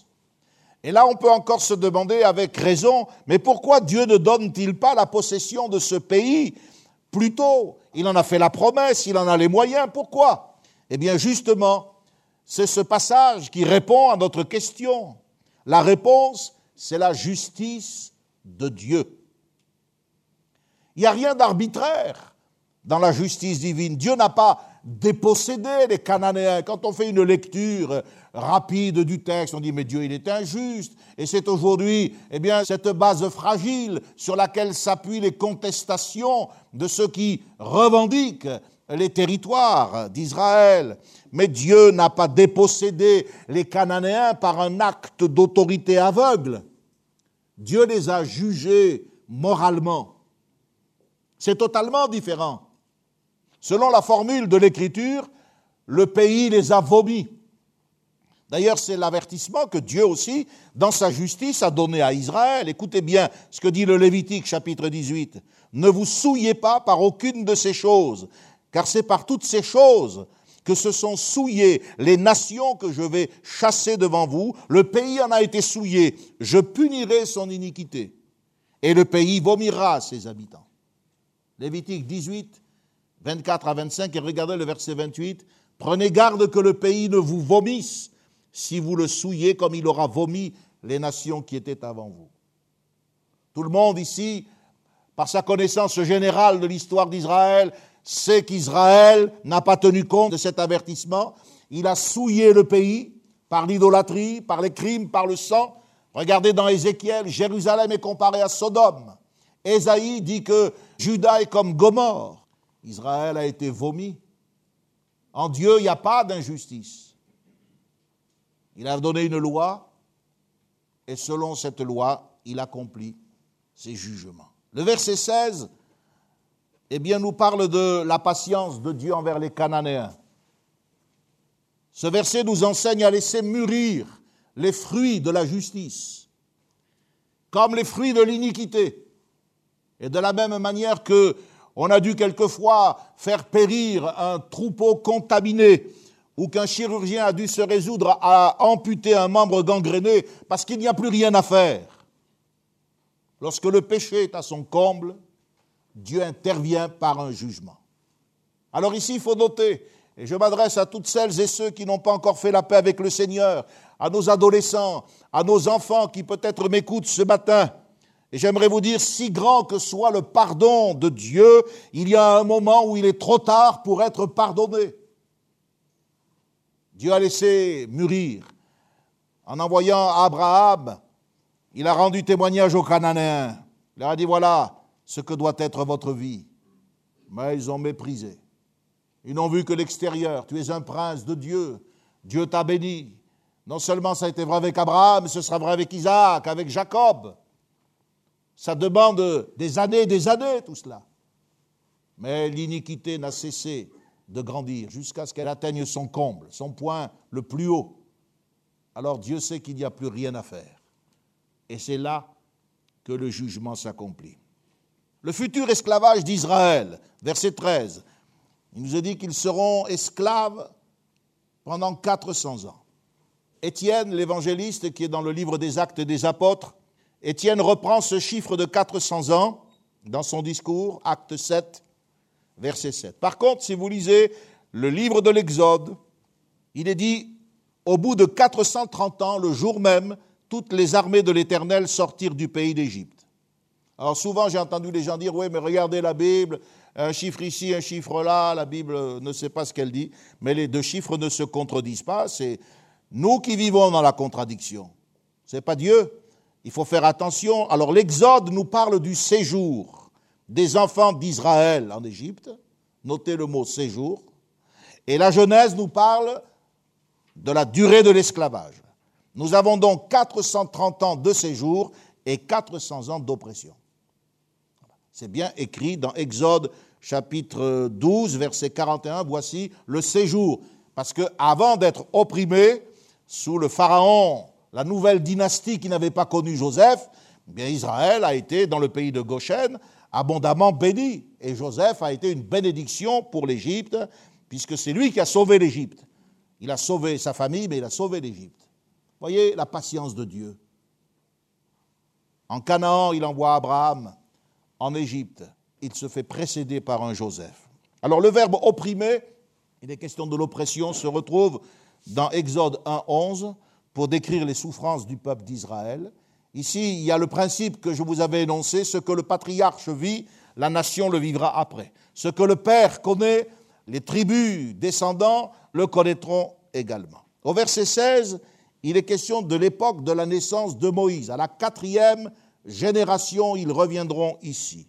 Et là, on peut encore se demander avec raison, mais pourquoi Dieu ne donne-t-il pas la possession de ce pays plus tôt? Il en a fait la promesse, il en a les moyens, pourquoi? Eh bien, justement, c'est ce passage qui répond à notre question. La réponse, c'est la justice de Dieu. Il n'y a rien d'arbitraire dans la justice divine. Dieu n'a pas déposséder les Cananéens. Quand on fait une lecture rapide du texte, on dit mais Dieu il est injuste. Et c'est aujourd'hui, eh bien, cette base fragile sur laquelle s'appuient les contestations de ceux qui revendiquent les territoires d'Israël. Mais Dieu n'a pas dépossédé les Cananéens par un acte d'autorité aveugle. Dieu les a jugés moralement. C'est totalement différent. Selon la formule de l'Écriture, le pays les a vomis. D'ailleurs, c'est l'avertissement que Dieu aussi, dans sa justice, a donné à Israël. Écoutez bien ce que dit le Lévitique chapitre 18. Ne vous souillez pas par aucune de ces choses, car c'est par toutes ces choses que se sont souillées les nations que je vais chasser devant vous. Le pays en a été souillé. Je punirai son iniquité. Et le pays vomira ses habitants. Lévitique 18, 24 à 25, et regardez le verset 28. Prenez garde que le pays ne vous vomisse si vous le souillez comme il aura vomi les nations qui étaient avant vous. Tout le monde ici, par sa connaissance générale de l'histoire d'Israël, sait qu'Israël n'a pas tenu compte de cet avertissement. Il a souillé le pays par l'idolâtrie, par les crimes, par le sang. Regardez dans Ézéchiel, Jérusalem est comparé à Sodome. Ésaïe dit que Judas est comme Gomorre. Israël a été vomi. En Dieu, il n'y a pas d'injustice. Il a donné une loi, et selon cette loi, il accomplit ses jugements. Le verset 16, eh bien, nous parle de la patience de Dieu envers les Cananéens. Ce verset nous enseigne à laisser mûrir les fruits de la justice, comme les fruits de l'iniquité. Et de la même manière que on a dû quelquefois faire périr un troupeau contaminé ou qu'un chirurgien a dû se résoudre à amputer un membre gangréné parce qu'il n'y a plus rien à faire. Lorsque le péché est à son comble, Dieu intervient par un jugement. Alors ici, il faut noter, et je m'adresse à toutes celles et ceux qui n'ont pas encore fait la paix avec le Seigneur, à nos adolescents, à nos enfants qui peut-être m'écoutent ce matin, et j'aimerais vous dire, si grand que soit le pardon de Dieu, il y a un moment où il est trop tard pour être pardonné. Dieu a laissé mûrir. En envoyant Abraham, il a rendu témoignage aux Cananéens. Il leur a dit, voilà ce que doit être votre vie. Mais ils ont méprisé. Ils n'ont vu que l'extérieur. Tu es un prince de Dieu. Dieu t'a béni. Non seulement ça a été vrai avec Abraham, mais ce sera vrai avec Isaac, avec Jacob. Ça demande des années des années, tout cela. Mais l'iniquité n'a cessé de grandir jusqu'à ce qu'elle atteigne son comble, son point le plus haut. Alors Dieu sait qu'il n'y a plus rien à faire. Et c'est là que le jugement s'accomplit. Le futur esclavage d'Israël, verset 13, il nous a dit qu'ils seront esclaves pendant 400 ans. Étienne, l'évangéliste, qui est dans le livre des actes des apôtres, Étienne reprend ce chiffre de 400 ans dans son discours, acte 7, verset 7. Par contre, si vous lisez le livre de l'Exode, il est dit, au bout de 430 ans, le jour même, toutes les armées de l'Éternel sortirent du pays d'Égypte. Alors souvent j'ai entendu les gens dire, oui, mais regardez la Bible, un chiffre ici, un chiffre là, la Bible ne sait pas ce qu'elle dit, mais les deux chiffres ne se contredisent pas, c'est nous qui vivons dans la contradiction. Ce n'est pas Dieu. Il faut faire attention. Alors l'Exode nous parle du séjour des enfants d'Israël en Égypte. Notez le mot séjour. Et la Genèse nous parle de la durée de l'esclavage. Nous avons donc 430 ans de séjour et 400 ans d'oppression. C'est bien écrit dans Exode chapitre 12, verset 41, voici le séjour. Parce qu'avant d'être opprimé sous le Pharaon la nouvelle dynastie qui n'avait pas connu Joseph, eh bien Israël a été dans le pays de Goshen abondamment béni. Et Joseph a été une bénédiction pour l'Égypte, puisque c'est lui qui a sauvé l'Égypte. Il a sauvé sa famille, mais il a sauvé l'Égypte. Voyez la patience de Dieu. En Canaan, il envoie Abraham. En Égypte, il se fait précéder par un Joseph. Alors le verbe opprimer, il est question de l'oppression, se retrouve dans Exode 1, 11 pour décrire les souffrances du peuple d'Israël. Ici, il y a le principe que je vous avais énoncé, ce que le patriarche vit, la nation le vivra après. Ce que le Père connaît, les tribus descendants le connaîtront également. Au verset 16, il est question de l'époque de la naissance de Moïse. À la quatrième génération, ils reviendront ici.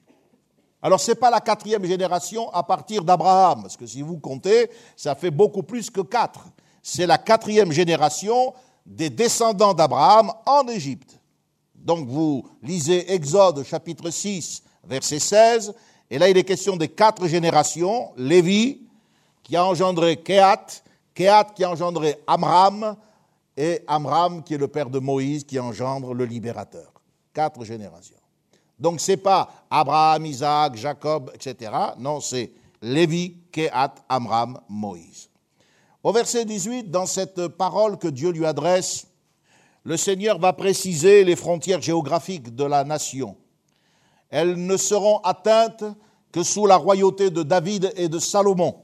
Alors, ce n'est pas la quatrième génération à partir d'Abraham, parce que si vous comptez, ça fait beaucoup plus que quatre. C'est la quatrième génération des descendants d'Abraham en Égypte. Donc vous lisez Exode chapitre 6, verset 16, et là il est question des quatre générations, Lévi, qui a engendré Kéat, Kéat qui a engendré Amram, et Amram qui est le père de Moïse, qui engendre le libérateur. Quatre générations. Donc ce n'est pas Abraham, Isaac, Jacob, etc. Non, c'est Lévi, Kéat, Amram, Moïse. Au verset 18, dans cette parole que Dieu lui adresse, le Seigneur va préciser les frontières géographiques de la nation. Elles ne seront atteintes que sous la royauté de David et de Salomon.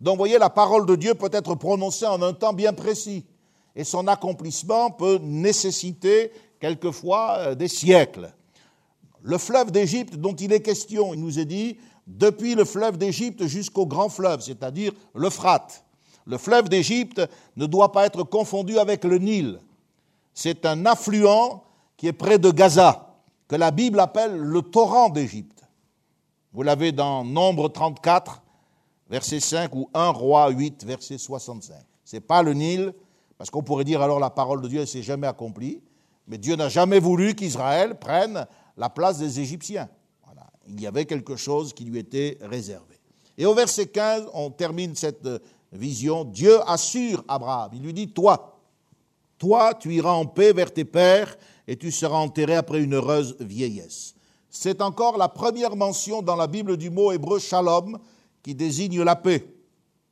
Donc, voyez, la parole de Dieu peut être prononcée en un temps bien précis. Et son accomplissement peut nécessiter quelquefois euh, des siècles. Le fleuve d'Égypte dont il est question, il nous est dit, depuis le fleuve d'Égypte jusqu'au grand fleuve, c'est-à-dire l'Euphrate. Le fleuve d'Égypte ne doit pas être confondu avec le Nil. C'est un affluent qui est près de Gaza, que la Bible appelle le torrent d'Égypte. Vous l'avez dans Nombre 34, verset 5, ou 1 Roi 8, verset 65. Ce n'est pas le Nil, parce qu'on pourrait dire alors la parole de Dieu ne s'est jamais accomplie, mais Dieu n'a jamais voulu qu'Israël prenne la place des Égyptiens. Il y avait quelque chose qui lui était réservé. Et au verset 15, on termine cette vision. Dieu assure Abraham. Il lui dit, toi, toi, tu iras en paix vers tes pères et tu seras enterré après une heureuse vieillesse. C'est encore la première mention dans la Bible du mot hébreu shalom qui désigne la paix.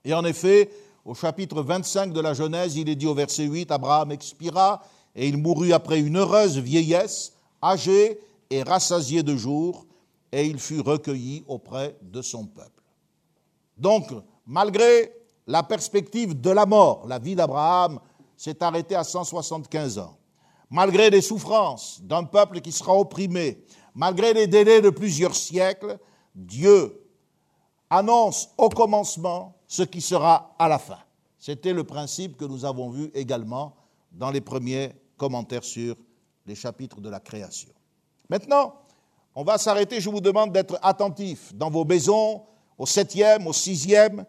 Et en effet, au chapitre 25 de la Genèse, il est dit au verset 8, Abraham expira et il mourut après une heureuse vieillesse, âgé et rassasié de jours, et il fut recueilli auprès de son peuple. Donc, malgré la perspective de la mort, la vie d'Abraham s'est arrêtée à 175 ans. Malgré les souffrances d'un peuple qui sera opprimé, malgré les délais de plusieurs siècles, Dieu annonce au commencement ce qui sera à la fin. C'était le principe que nous avons vu également dans les premiers commentaires sur les chapitres de la création. Maintenant, on va s'arrêter, je vous demande d'être attentifs dans vos maisons, au septième, au sixième,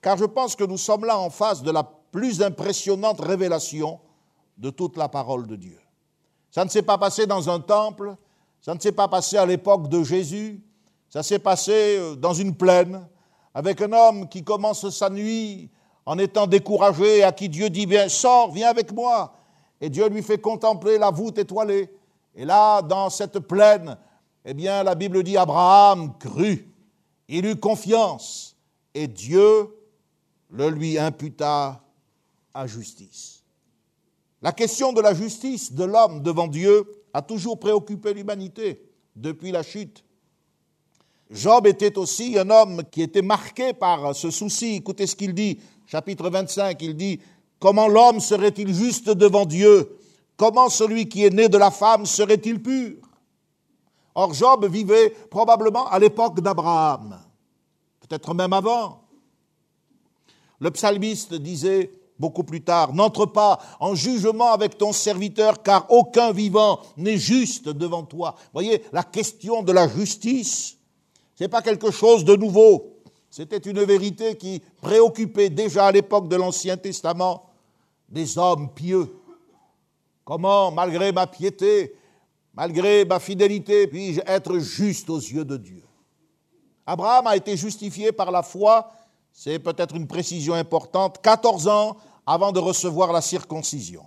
car je pense que nous sommes là en face de la plus impressionnante révélation de toute la parole de Dieu. Ça ne s'est pas passé dans un temple, ça ne s'est pas passé à l'époque de Jésus, ça s'est passé euh, dans une plaine, avec un homme qui commence sa nuit en étant découragé, à qui Dieu dit, bien, sors, viens avec moi. Et Dieu lui fait contempler la voûte étoilée. Et là, dans cette plaine, eh bien, la Bible dit, Abraham crut, il eut confiance, et Dieu le lui imputa justice. La question de la justice de l'homme devant Dieu a toujours préoccupé l'humanité depuis la chute. Job était aussi un homme qui était marqué par ce souci. Écoutez ce qu'il dit, chapitre 25, il dit, Comment l'homme serait-il juste devant Dieu? Comment celui qui est né de la femme serait-il pur Or Job vivait probablement à l'époque d'Abraham, peut-être même avant. Le psalmiste disait beaucoup plus tard, N'entre pas en jugement avec ton serviteur, car aucun vivant n'est juste devant toi. Voyez, la question de la justice, ce n'est pas quelque chose de nouveau. C'était une vérité qui préoccupait déjà à l'époque de l'Ancien Testament des hommes pieux. Comment, malgré ma piété, malgré ma fidélité, puis-je être juste aux yeux de Dieu? Abraham a été justifié par la foi c'est peut-être une précision importante, 14 ans avant de recevoir la circoncision.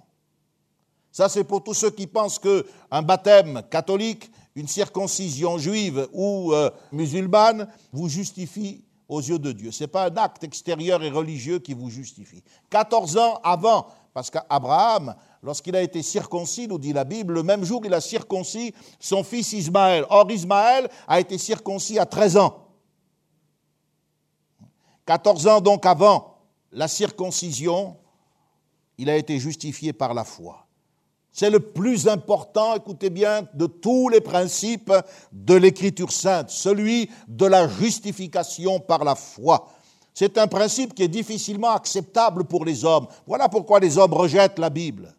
Ça, c'est pour tous ceux qui pensent qu'un baptême catholique, une circoncision juive ou euh, musulmane vous justifie aux yeux de Dieu. Ce n'est pas un acte extérieur et religieux qui vous justifie. 14 ans avant, parce qu'Abraham, lorsqu'il a été circoncis, nous dit la Bible, le même jour il a circoncis son fils Ismaël. Or, Ismaël a été circoncis à 13 ans. 14 ans donc avant la circoncision, il a été justifié par la foi. C'est le plus important, écoutez bien, de tous les principes de l'Écriture sainte, celui de la justification par la foi. C'est un principe qui est difficilement acceptable pour les hommes. Voilà pourquoi les hommes rejettent la Bible.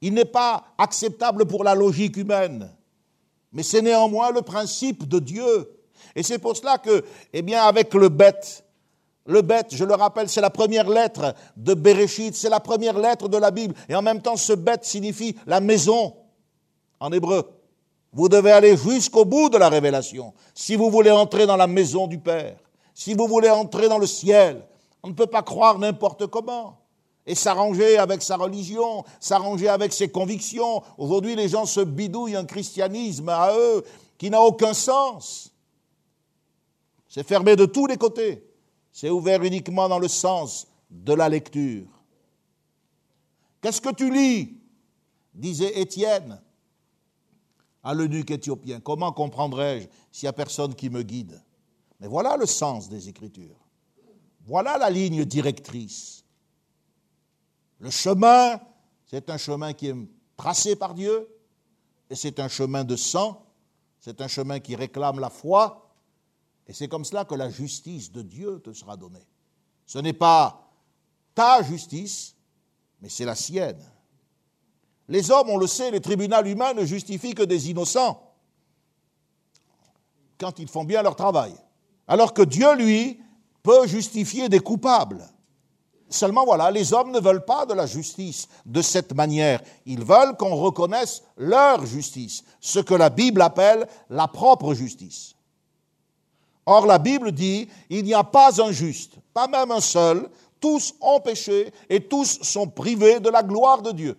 Il n'est pas acceptable pour la logique humaine, mais c'est néanmoins le principe de Dieu. Et c'est pour cela que, eh bien, avec le bête, le bête, je le rappelle, c'est la première lettre de Bereshit, c'est la première lettre de la Bible. Et en même temps, ce bête signifie la maison en hébreu. Vous devez aller jusqu'au bout de la révélation si vous voulez entrer dans la maison du Père, si vous voulez entrer dans le ciel. On ne peut pas croire n'importe comment et s'arranger avec sa religion, s'arranger avec ses convictions. Aujourd'hui, les gens se bidouillent un christianisme à eux qui n'a aucun sens. C'est fermé de tous les côtés. C'est ouvert uniquement dans le sens de la lecture. Qu'est-ce que tu lis? disait Étienne à l'eunuque éthiopien. Comment comprendrais-je s'il n'y a personne qui me guide? Mais voilà le sens des Écritures. Voilà la ligne directrice. Le chemin, c'est un chemin qui est tracé par Dieu, et c'est un chemin de sang, c'est un chemin qui réclame la foi, et c'est comme cela que la justice de Dieu te sera donnée. Ce n'est pas ta justice, mais c'est la sienne. Les hommes, on le sait, les tribunaux humains ne justifient que des innocents quand ils font bien leur travail. Alors que Dieu, lui, peut justifier des coupables. Seulement voilà, les hommes ne veulent pas de la justice de cette manière. Ils veulent qu'on reconnaisse leur justice, ce que la Bible appelle la propre justice. Or la Bible dit, il n'y a pas un juste, pas même un seul, tous ont péché et tous sont privés de la gloire de Dieu.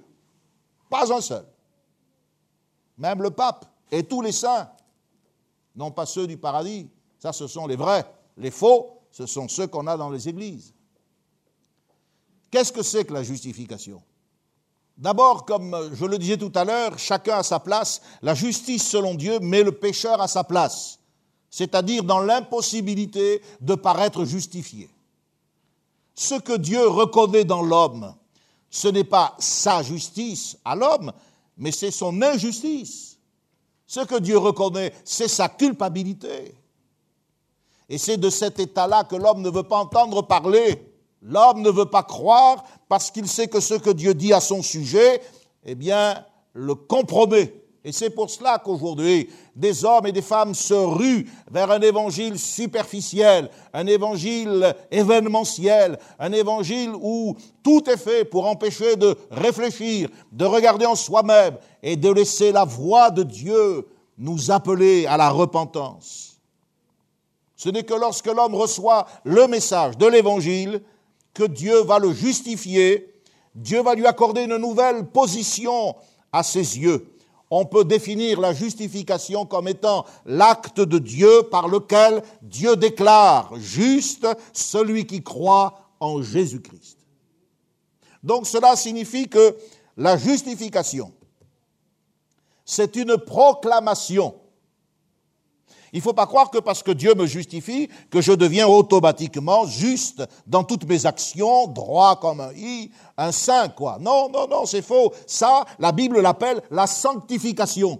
Pas un seul. Même le pape et tous les saints, non pas ceux du paradis, ça ce sont les vrais, les faux, ce sont ceux qu'on a dans les églises. Qu'est-ce que c'est que la justification? D'abord, comme je le disais tout à l'heure, chacun à sa place, la justice selon Dieu met le pécheur à sa place, c'est-à-dire dans l'impossibilité de paraître justifié. Ce que Dieu reconnaît dans l'homme, ce n'est pas sa justice à l'homme, mais c'est son injustice. Ce que Dieu reconnaît, c'est sa culpabilité. Et c'est de cet état-là que l'homme ne veut pas entendre parler. L'homme ne veut pas croire parce qu'il sait que ce que Dieu dit à son sujet, eh bien, le compromet. Et c'est pour cela qu'aujourd'hui, des hommes et des femmes se ruent vers un évangile superficiel, un évangile événementiel, un évangile où tout est fait pour empêcher de réfléchir, de regarder en soi-même et de laisser la voix de Dieu nous appeler à la repentance. Ce n'est que lorsque l'homme reçoit le message de l'évangile que Dieu va le justifier, Dieu va lui accorder une nouvelle position à ses yeux on peut définir la justification comme étant l'acte de Dieu par lequel Dieu déclare juste celui qui croit en Jésus-Christ. Donc cela signifie que la justification, c'est une proclamation il ne faut pas croire que parce que Dieu me justifie, que je deviens automatiquement juste dans toutes mes actions, droit comme un i, un saint, quoi. Non, non, non, c'est faux. Ça, la Bible l'appelle la sanctification.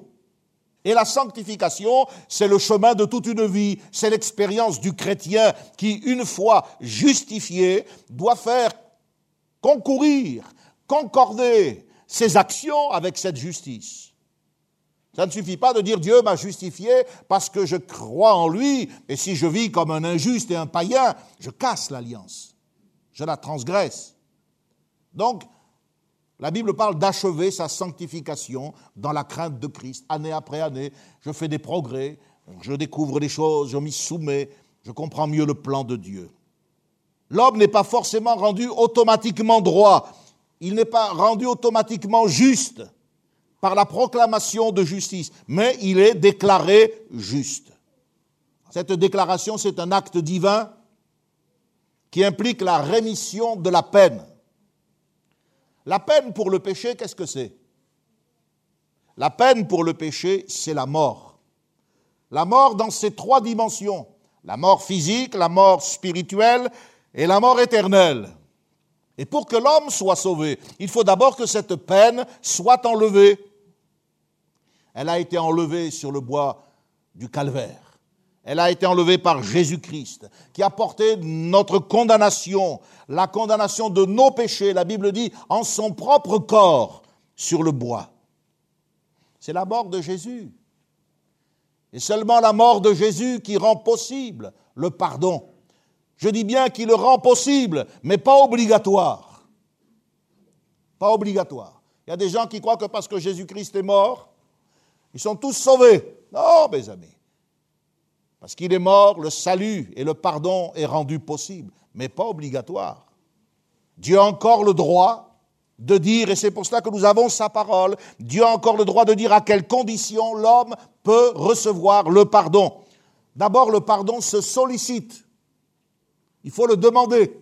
Et la sanctification, c'est le chemin de toute une vie, c'est l'expérience du chrétien qui, une fois justifié, doit faire concourir, concorder ses actions avec cette justice. Ça ne suffit pas de dire Dieu m'a justifié parce que je crois en lui, et si je vis comme un injuste et un païen, je casse l'alliance, je la transgresse. Donc, la Bible parle d'achever sa sanctification dans la crainte de Christ. Année après année, je fais des progrès, je découvre des choses, je m'y soumets, je comprends mieux le plan de Dieu. L'homme n'est pas forcément rendu automatiquement droit, il n'est pas rendu automatiquement juste par la proclamation de justice, mais il est déclaré juste. Cette déclaration, c'est un acte divin qui implique la rémission de la peine. La peine pour le péché, qu'est-ce que c'est? La peine pour le péché, c'est la mort. La mort dans ses trois dimensions. La mort physique, la mort spirituelle et la mort éternelle. Et pour que l'homme soit sauvé, il faut d'abord que cette peine soit enlevée. Elle a été enlevée sur le bois du calvaire. Elle a été enlevée par Jésus-Christ, qui a porté notre condamnation, la condamnation de nos péchés, la Bible dit, en son propre corps sur le bois. C'est la mort de Jésus. Et seulement la mort de Jésus qui rend possible le pardon. Je dis bien qu'il le rend possible, mais pas obligatoire. Pas obligatoire. Il y a des gens qui croient que parce que Jésus-Christ est mort, ils sont tous sauvés. Non, mes amis. Parce qu'il est mort, le salut et le pardon est rendu possible, mais pas obligatoire. Dieu a encore le droit de dire, et c'est pour cela que nous avons sa parole, Dieu a encore le droit de dire à quelles conditions l'homme peut recevoir le pardon. D'abord, le pardon se sollicite. Il faut le demander.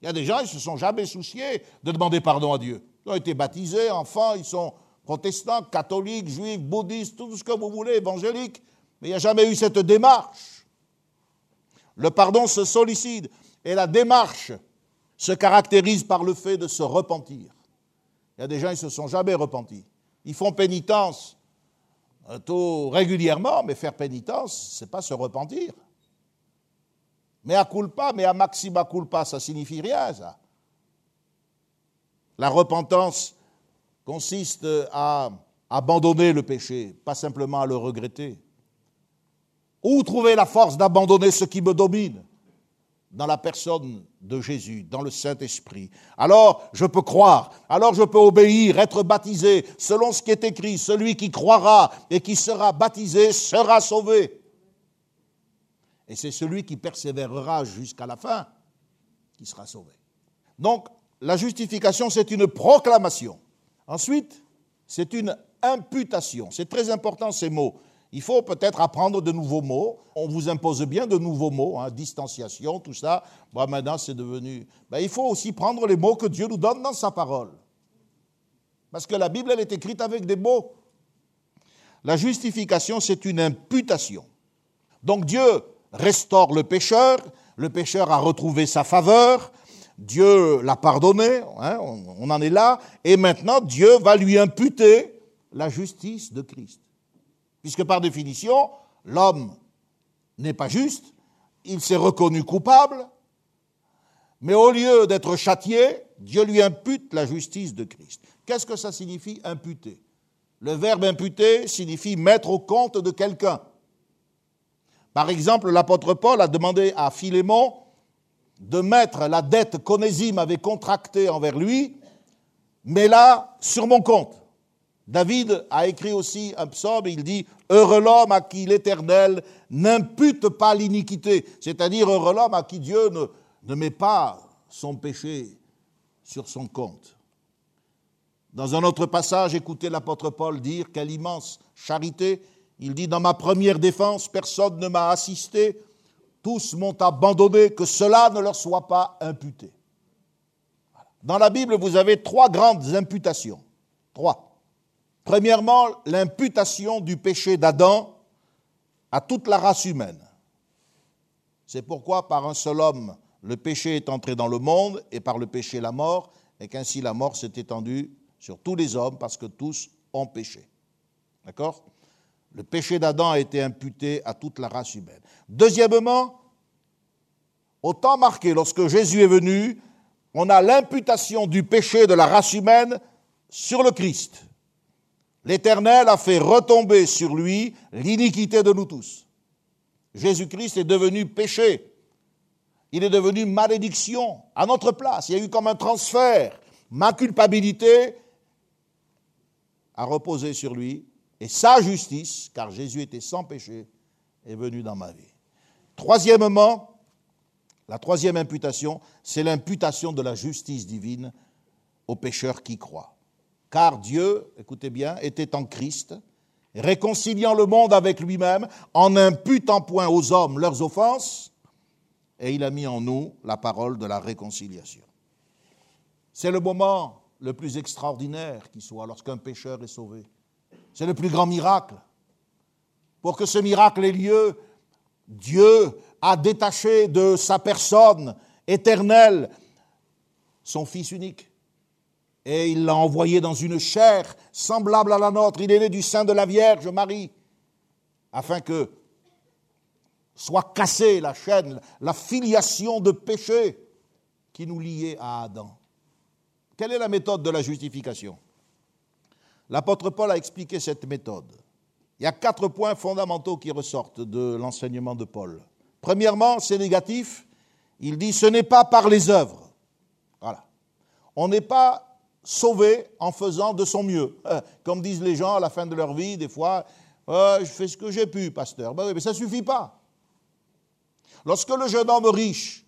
Il y a des gens, ils ne se sont jamais souciés de demander pardon à Dieu. Ils ont été baptisés, enfants, ils sont protestants, catholiques, juifs, bouddhistes, tout ce que vous voulez, évangéliques, mais il n'y a jamais eu cette démarche. Le pardon se sollicite et la démarche se caractérise par le fait de se repentir. Il y a des gens, ils ne se sont jamais repentis. Ils font pénitence euh, tout régulièrement, mais faire pénitence, ce n'est pas se repentir. Mais à culpa, mais à maxima culpa, ça signifie rien, ça. La repentance consiste à abandonner le péché, pas simplement à le regretter. Où trouver la force d'abandonner ce qui me domine? Dans la personne de Jésus, dans le Saint-Esprit. Alors je peux croire, alors je peux obéir, être baptisé, selon ce qui est écrit, celui qui croira et qui sera baptisé sera sauvé. Et c'est celui qui persévérera jusqu'à la fin qui sera sauvé. Donc, la justification, c'est une proclamation. Ensuite, c'est une imputation. C'est très important ces mots. Il faut peut-être apprendre de nouveaux mots. On vous impose bien de nouveaux mots, hein, distanciation, tout ça. Bon, maintenant, c'est devenu. Ben, il faut aussi prendre les mots que Dieu nous donne dans sa parole. Parce que la Bible, elle est écrite avec des mots. La justification, c'est une imputation. Donc Dieu restaure le pécheur, le pécheur a retrouvé sa faveur, Dieu l'a pardonné, hein, on en est là, et maintenant Dieu va lui imputer la justice de Christ. Puisque par définition, l'homme n'est pas juste, il s'est reconnu coupable, mais au lieu d'être châtié, Dieu lui impute la justice de Christ. Qu'est-ce que ça signifie imputer? Le verbe imputer signifie mettre au compte de quelqu'un. Par exemple, l'apôtre Paul a demandé à Philémon de mettre la dette qu'Onésime avait contractée envers lui, mais là, sur mon compte. David a écrit aussi un psaume, il dit Heureux l'homme à qui l'Éternel n'impute pas l'iniquité, c'est-à-dire heureux l'homme à qui Dieu ne, ne met pas son péché sur son compte. Dans un autre passage, écoutez l'apôtre Paul dire Quelle immense charité il dit, dans ma première défense, personne ne m'a assisté, tous m'ont abandonné, que cela ne leur soit pas imputé. Dans la Bible, vous avez trois grandes imputations. Trois. Premièrement, l'imputation du péché d'Adam à toute la race humaine. C'est pourquoi par un seul homme, le péché est entré dans le monde, et par le péché la mort, et qu'ainsi la mort s'est étendue sur tous les hommes, parce que tous ont péché. D'accord? Le péché d'Adam a été imputé à toute la race humaine. Deuxièmement, au temps marqué, lorsque Jésus est venu, on a l'imputation du péché de la race humaine sur le Christ. L'Éternel a fait retomber sur lui l'iniquité de nous tous. Jésus-Christ est devenu péché. Il est devenu malédiction à notre place. Il y a eu comme un transfert. Ma culpabilité a reposé sur lui et sa justice, car Jésus était sans péché, est venue dans ma vie. Troisièmement, la troisième imputation, c'est l'imputation de la justice divine aux pécheurs qui croient. Car Dieu, écoutez bien, était en Christ, réconciliant le monde avec lui-même, en imputant point aux hommes leurs offenses, et il a mis en nous la parole de la réconciliation. C'est le moment le plus extraordinaire qui soit lorsqu'un pécheur est sauvé. C'est le plus grand miracle. Pour que ce miracle ait lieu, Dieu a détaché de sa personne éternelle son Fils unique. Et il l'a envoyé dans une chair semblable à la nôtre. Il est né du sein de la Vierge Marie, afin que soit cassée la chaîne, la filiation de péché qui nous liait à Adam. Quelle est la méthode de la justification? L'apôtre Paul a expliqué cette méthode. Il y a quatre points fondamentaux qui ressortent de l'enseignement de Paul. Premièrement, c'est négatif. Il dit ce n'est pas par les œuvres. Voilà. On n'est pas sauvé en faisant de son mieux. Comme disent les gens à la fin de leur vie, des fois, je fais ce que j'ai pu, pasteur. Ben oui, mais ça ne suffit pas. Lorsque le jeune homme riche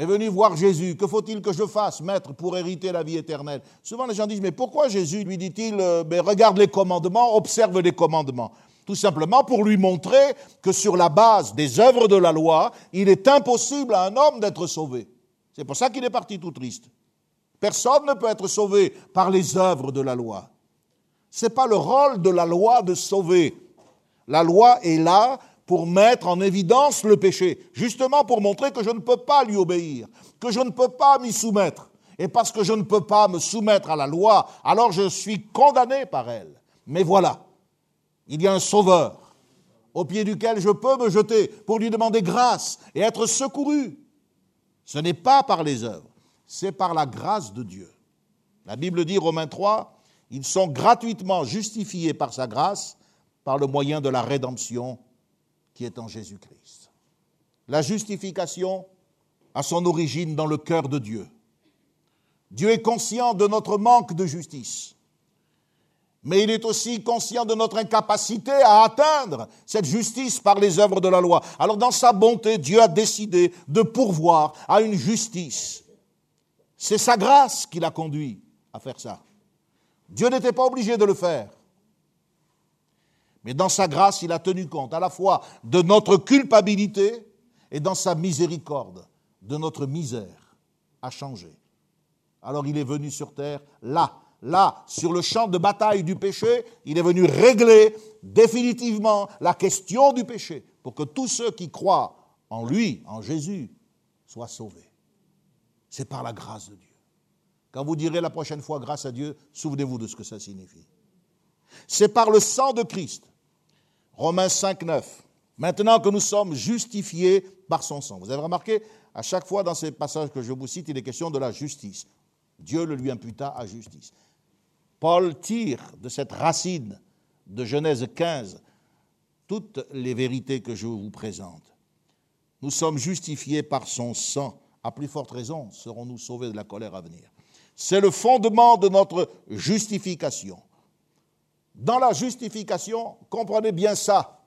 est venu voir Jésus. Que faut-il que je fasse, maître, pour hériter la vie éternelle? Souvent les gens disent, mais pourquoi Jésus lui dit-il, euh, regarde les commandements, observe les commandements? Tout simplement pour lui montrer que sur la base des œuvres de la loi, il est impossible à un homme d'être sauvé. C'est pour ça qu'il est parti tout triste. Personne ne peut être sauvé par les œuvres de la loi. Ce n'est pas le rôle de la loi de sauver. La loi est là pour mettre en évidence le péché, justement pour montrer que je ne peux pas lui obéir, que je ne peux pas m'y soumettre. Et parce que je ne peux pas me soumettre à la loi, alors je suis condamné par elle. Mais voilà, il y a un sauveur au pied duquel je peux me jeter pour lui demander grâce et être secouru. Ce n'est pas par les œuvres, c'est par la grâce de Dieu. La Bible dit, Romains 3, ils sont gratuitement justifiés par sa grâce, par le moyen de la rédemption est en Jésus-Christ. La justification a son origine dans le cœur de Dieu. Dieu est conscient de notre manque de justice, mais il est aussi conscient de notre incapacité à atteindre cette justice par les œuvres de la loi. Alors dans sa bonté, Dieu a décidé de pourvoir à une justice. C'est sa grâce qui l'a conduit à faire ça. Dieu n'était pas obligé de le faire. Mais dans sa grâce, il a tenu compte à la fois de notre culpabilité et dans sa miséricorde de notre misère à changer. Alors il est venu sur terre, là, là, sur le champ de bataille du péché, il est venu régler définitivement la question du péché pour que tous ceux qui croient en lui, en Jésus, soient sauvés. C'est par la grâce de Dieu. Quand vous direz la prochaine fois grâce à Dieu, souvenez-vous de ce que ça signifie. C'est par le sang de Christ Romains 5, 9. Maintenant que nous sommes justifiés par son sang. Vous avez remarqué, à chaque fois dans ces passages que je vous cite, il est question de la justice. Dieu le lui imputa à justice. Paul tire de cette racine de Genèse 15 toutes les vérités que je vous présente. Nous sommes justifiés par son sang. À plus forte raison, serons-nous sauvés de la colère à venir? C'est le fondement de notre justification. Dans la justification, comprenez bien ça,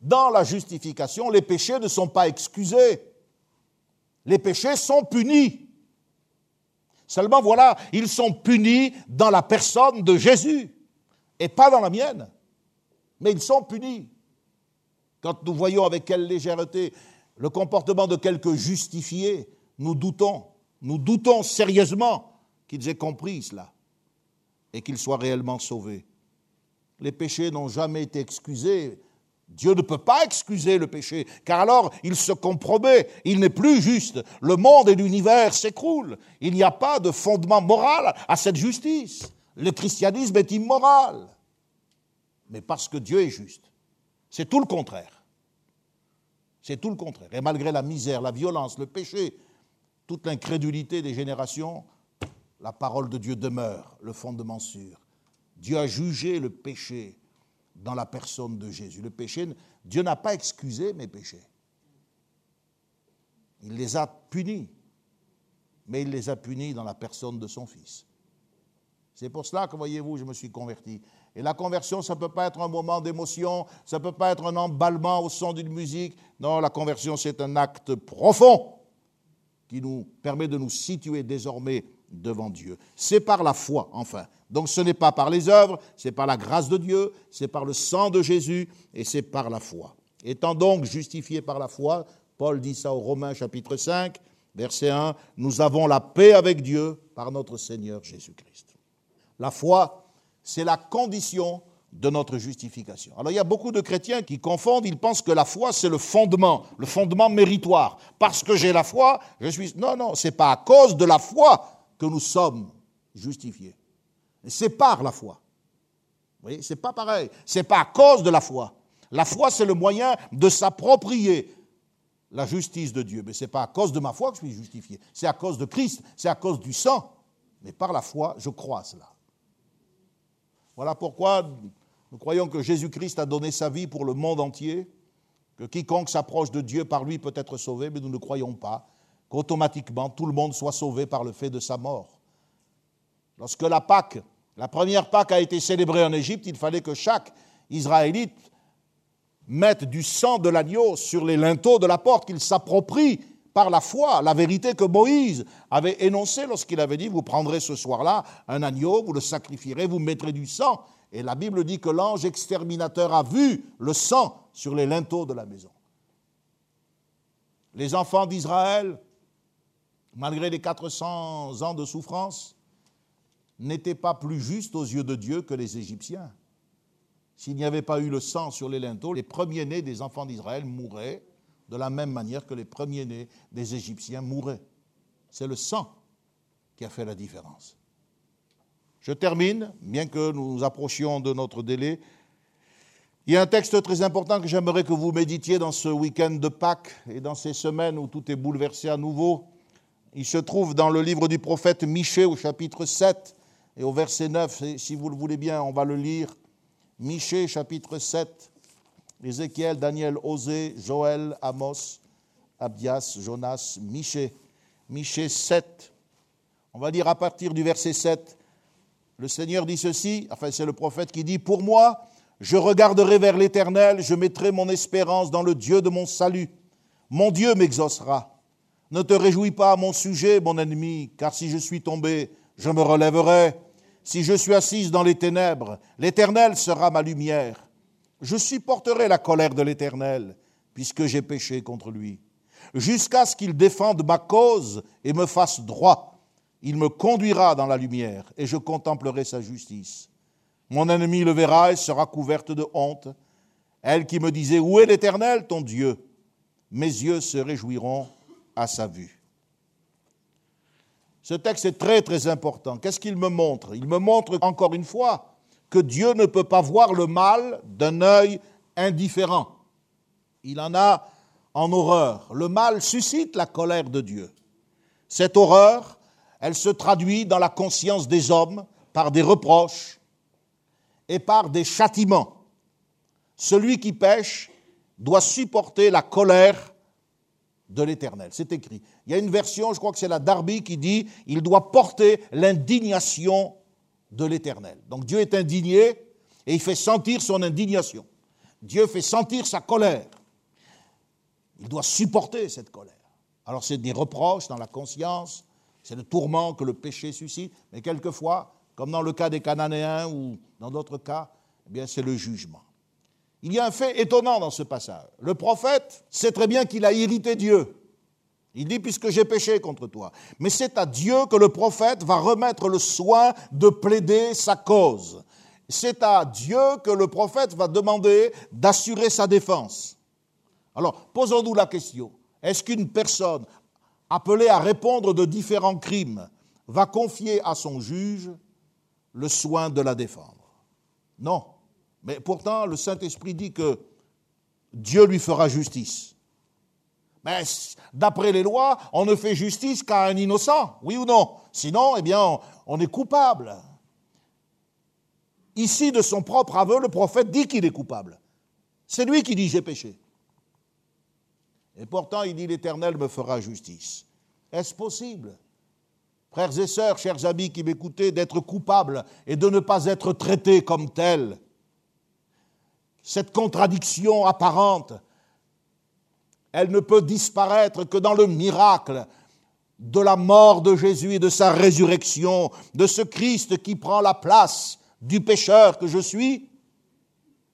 dans la justification, les péchés ne sont pas excusés. Les péchés sont punis. Seulement voilà, ils sont punis dans la personne de Jésus et pas dans la mienne. Mais ils sont punis. Quand nous voyons avec quelle légèreté le comportement de quelques justifiés, nous doutons, nous doutons sérieusement qu'ils aient compris cela et qu'ils soient réellement sauvés les péchés n'ont jamais été excusés. Dieu ne peut pas excuser le péché, car alors il se compromet, il n'est plus juste. Le monde et l'univers s'écroulent. Il n'y a pas de fondement moral à cette justice. Le christianisme est immoral. Mais parce que Dieu est juste. C'est tout le contraire. C'est tout le contraire. Et malgré la misère, la violence, le péché, toute l'incrédulité des générations, la parole de Dieu demeure, le fondement sûr. Dieu a jugé le péché dans la personne de Jésus. Le péché, Dieu n'a pas excusé mes péchés. Il les a punis, mais il les a punis dans la personne de son Fils. C'est pour cela que, voyez-vous, je me suis converti. Et la conversion, ça ne peut pas être un moment d'émotion, ça ne peut pas être un emballement au son d'une musique. Non, la conversion, c'est un acte profond qui nous permet de nous situer désormais devant Dieu. C'est par la foi, enfin. Donc ce n'est pas par les œuvres, c'est par la grâce de Dieu, c'est par le sang de Jésus et c'est par la foi. Étant donc justifiés par la foi, Paul dit ça aux Romains chapitre 5, verset 1, nous avons la paix avec Dieu par notre Seigneur Jésus-Christ. La foi, c'est la condition de notre justification. Alors il y a beaucoup de chrétiens qui confondent, ils pensent que la foi c'est le fondement, le fondement méritoire. Parce que j'ai la foi, je suis Non non, c'est pas à cause de la foi que nous sommes justifiés. C'est par la foi. Vous voyez, c'est pas pareil. C'est pas à cause de la foi. La foi, c'est le moyen de s'approprier la justice de Dieu. Mais ce n'est pas à cause de ma foi que je suis justifié. C'est à cause de Christ. C'est à cause du sang. Mais par la foi, je crois cela. Voilà pourquoi nous croyons que Jésus-Christ a donné sa vie pour le monde entier, que quiconque s'approche de Dieu par lui peut être sauvé, mais nous ne croyons pas qu'automatiquement tout le monde soit sauvé par le fait de sa mort. Lorsque la Pâque, la première Pâque a été célébrée en Égypte, il fallait que chaque Israélite mette du sang de l'agneau sur les linteaux de la porte, qu'il s'approprie par la foi la vérité que Moïse avait énoncée lorsqu'il avait dit, vous prendrez ce soir-là un agneau, vous le sacrifierez, vous mettrez du sang. Et la Bible dit que l'ange exterminateur a vu le sang sur les linteaux de la maison. Les enfants d'Israël malgré les 400 ans de souffrance, n'étaient pas plus justes aux yeux de Dieu que les Égyptiens. s'il n'y avait pas eu le sang sur les linteaux, les premiers-nés des enfants d'Israël mourraient de la même manière que les premiers-nés des Égyptiens mouraient. C'est le sang qui a fait la différence. Je termine, bien que nous approchions de notre délai. Il y a un texte très important que j'aimerais que vous méditiez dans ce week-end de Pâques et dans ces semaines où tout est bouleversé à nouveau. Il se trouve dans le livre du prophète Michée au chapitre 7 et au verset 9. Et si vous le voulez bien, on va le lire. Michée chapitre 7, Ézéchiel, Daniel, Osée, Joël, Amos, Abdias, Jonas, Michée. Michée 7. On va dire à partir du verset 7. Le Seigneur dit ceci, enfin c'est le prophète qui dit, Pour moi, je regarderai vers l'Éternel, je mettrai mon espérance dans le Dieu de mon salut. Mon Dieu m'exaucera. Ne te réjouis pas à mon sujet, mon ennemi, car si je suis tombé, je me relèverai. Si je suis assise dans les ténèbres, l'Éternel sera ma lumière. Je supporterai la colère de l'Éternel, puisque j'ai péché contre lui. Jusqu'à ce qu'il défende ma cause et me fasse droit, il me conduira dans la lumière, et je contemplerai sa justice. Mon ennemi le verra et sera couverte de honte. Elle qui me disait, Où est l'Éternel, ton Dieu? Mes yeux se réjouiront à sa vue. Ce texte est très très important. Qu'est-ce qu'il me montre? Il me montre encore une fois que Dieu ne peut pas voir le mal d'un œil indifférent. Il en a en horreur. Le mal suscite la colère de Dieu. Cette horreur, elle se traduit dans la conscience des hommes par des reproches et par des châtiments. Celui qui pêche doit supporter la colère de l'Éternel. C'est écrit. Il y a une version, je crois que c'est la Darby, qui dit il doit porter l'indignation de l'Éternel. Donc Dieu est indigné et il fait sentir son indignation. Dieu fait sentir sa colère. Il doit supporter cette colère. Alors c'est des reproches dans la conscience, c'est le tourment que le péché suscite, mais quelquefois, comme dans le cas des Cananéens ou dans d'autres cas, eh c'est le jugement. Il y a un fait étonnant dans ce passage. Le prophète sait très bien qu'il a irrité Dieu. Il dit, puisque j'ai péché contre toi. Mais c'est à Dieu que le prophète va remettre le soin de plaider sa cause. C'est à Dieu que le prophète va demander d'assurer sa défense. Alors, posons-nous la question. Est-ce qu'une personne appelée à répondre de différents crimes va confier à son juge le soin de la défendre? Non. Mais pourtant, le Saint-Esprit dit que Dieu lui fera justice. Mais d'après les lois, on ne fait justice qu'à un innocent, oui ou non? Sinon, eh bien, on est coupable. Ici, de son propre aveu, le prophète dit qu'il est coupable. C'est lui qui dit j'ai péché. Et pourtant, il dit l'Éternel me fera justice. Est-ce possible Frères et sœurs, chers amis qui m'écoutez, d'être coupable et de ne pas être traité comme tel? Cette contradiction apparente, elle ne peut disparaître que dans le miracle de la mort de Jésus et de sa résurrection, de ce Christ qui prend la place du pécheur que je suis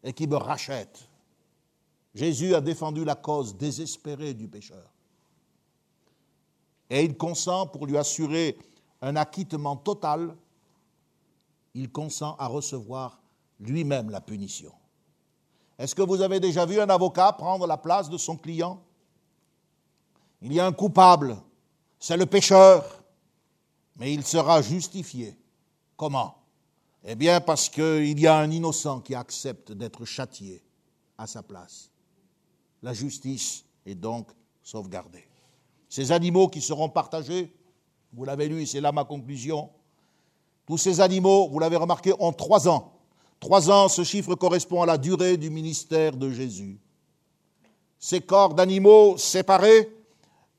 et qui me rachète. Jésus a défendu la cause désespérée du pécheur. Et il consent pour lui assurer un acquittement total, il consent à recevoir lui-même la punition. Est-ce que vous avez déjà vu un avocat prendre la place de son client? Il y a un coupable, c'est le pécheur, mais il sera justifié. Comment? Eh bien parce qu'il y a un innocent qui accepte d'être châtié à sa place. La justice est donc sauvegardée. Ces animaux qui seront partagés, vous l'avez lu, c'est là ma conclusion, tous ces animaux, vous l'avez remarqué, ont trois ans Trois ans, ce chiffre correspond à la durée du ministère de Jésus. Ces corps d'animaux séparés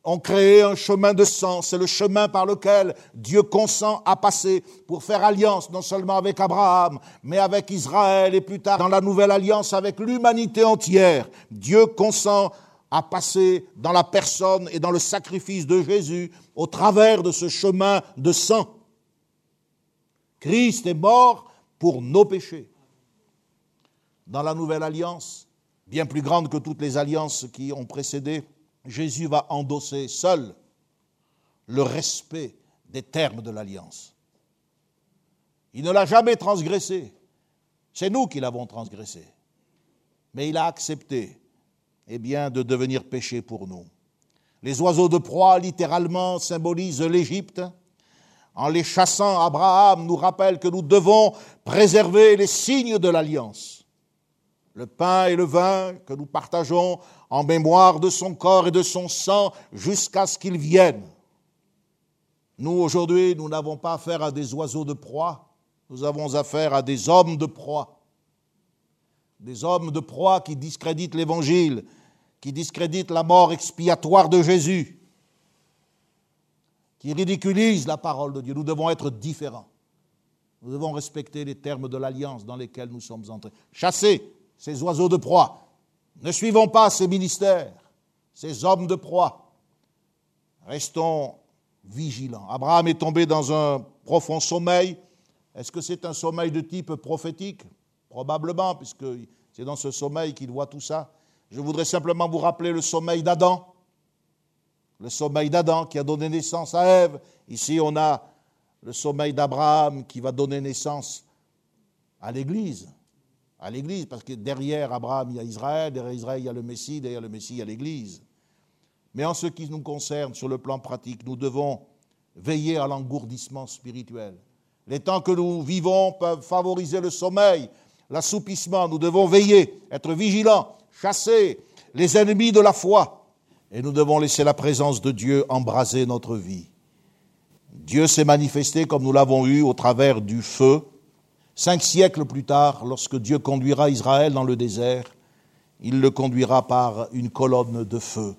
ont créé un chemin de sang. C'est le chemin par lequel Dieu consent à passer pour faire alliance non seulement avec Abraham, mais avec Israël et plus tard dans la nouvelle alliance avec l'humanité entière. Dieu consent à passer dans la personne et dans le sacrifice de Jésus au travers de ce chemin de sang. Christ est mort pour nos péchés dans la nouvelle alliance, bien plus grande que toutes les alliances qui ont précédé, Jésus va endosser seul le respect des termes de l'alliance. Il ne l'a jamais transgressé. C'est nous qui l'avons transgressé. Mais il a accepté, eh bien, de devenir péché pour nous. Les oiseaux de proie, littéralement, symbolisent l'Égypte. En les chassant, Abraham nous rappelle que nous devons préserver les signes de l'alliance. Le pain et le vin que nous partageons en mémoire de son corps et de son sang jusqu'à ce qu'il vienne. Nous, aujourd'hui, nous n'avons pas affaire à des oiseaux de proie, nous avons affaire à des hommes de proie. Des hommes de proie qui discréditent l'Évangile, qui discréditent la mort expiatoire de Jésus, qui ridiculisent la parole de Dieu. Nous devons être différents. Nous devons respecter les termes de l'alliance dans lesquels nous sommes entrés. Chasser ces oiseaux de proie. Ne suivons pas ces ministères, ces hommes de proie. Restons vigilants. Abraham est tombé dans un profond sommeil. Est-ce que c'est un sommeil de type prophétique? Probablement, puisque c'est dans ce sommeil qu'il voit tout ça. Je voudrais simplement vous rappeler le sommeil d'Adam. Le sommeil d'Adam qui a donné naissance à Ève. Ici, on a le sommeil d'Abraham qui va donner naissance à l'Église. À l'Église, parce que derrière Abraham, il y a Israël, derrière Israël, il y a le Messie, derrière le Messie, il y a l'Église. Mais en ce qui nous concerne, sur le plan pratique, nous devons veiller à l'engourdissement spirituel. Les temps que nous vivons peuvent favoriser le sommeil, l'assoupissement. Nous devons veiller, être vigilants chasser les ennemis de la foi. Et nous devons laisser la présence de Dieu embraser notre vie. Dieu s'est manifesté comme nous l'avons eu au travers du feu. Cinq siècles plus tard, lorsque Dieu conduira Israël dans le désert, il le conduira par une colonne de feu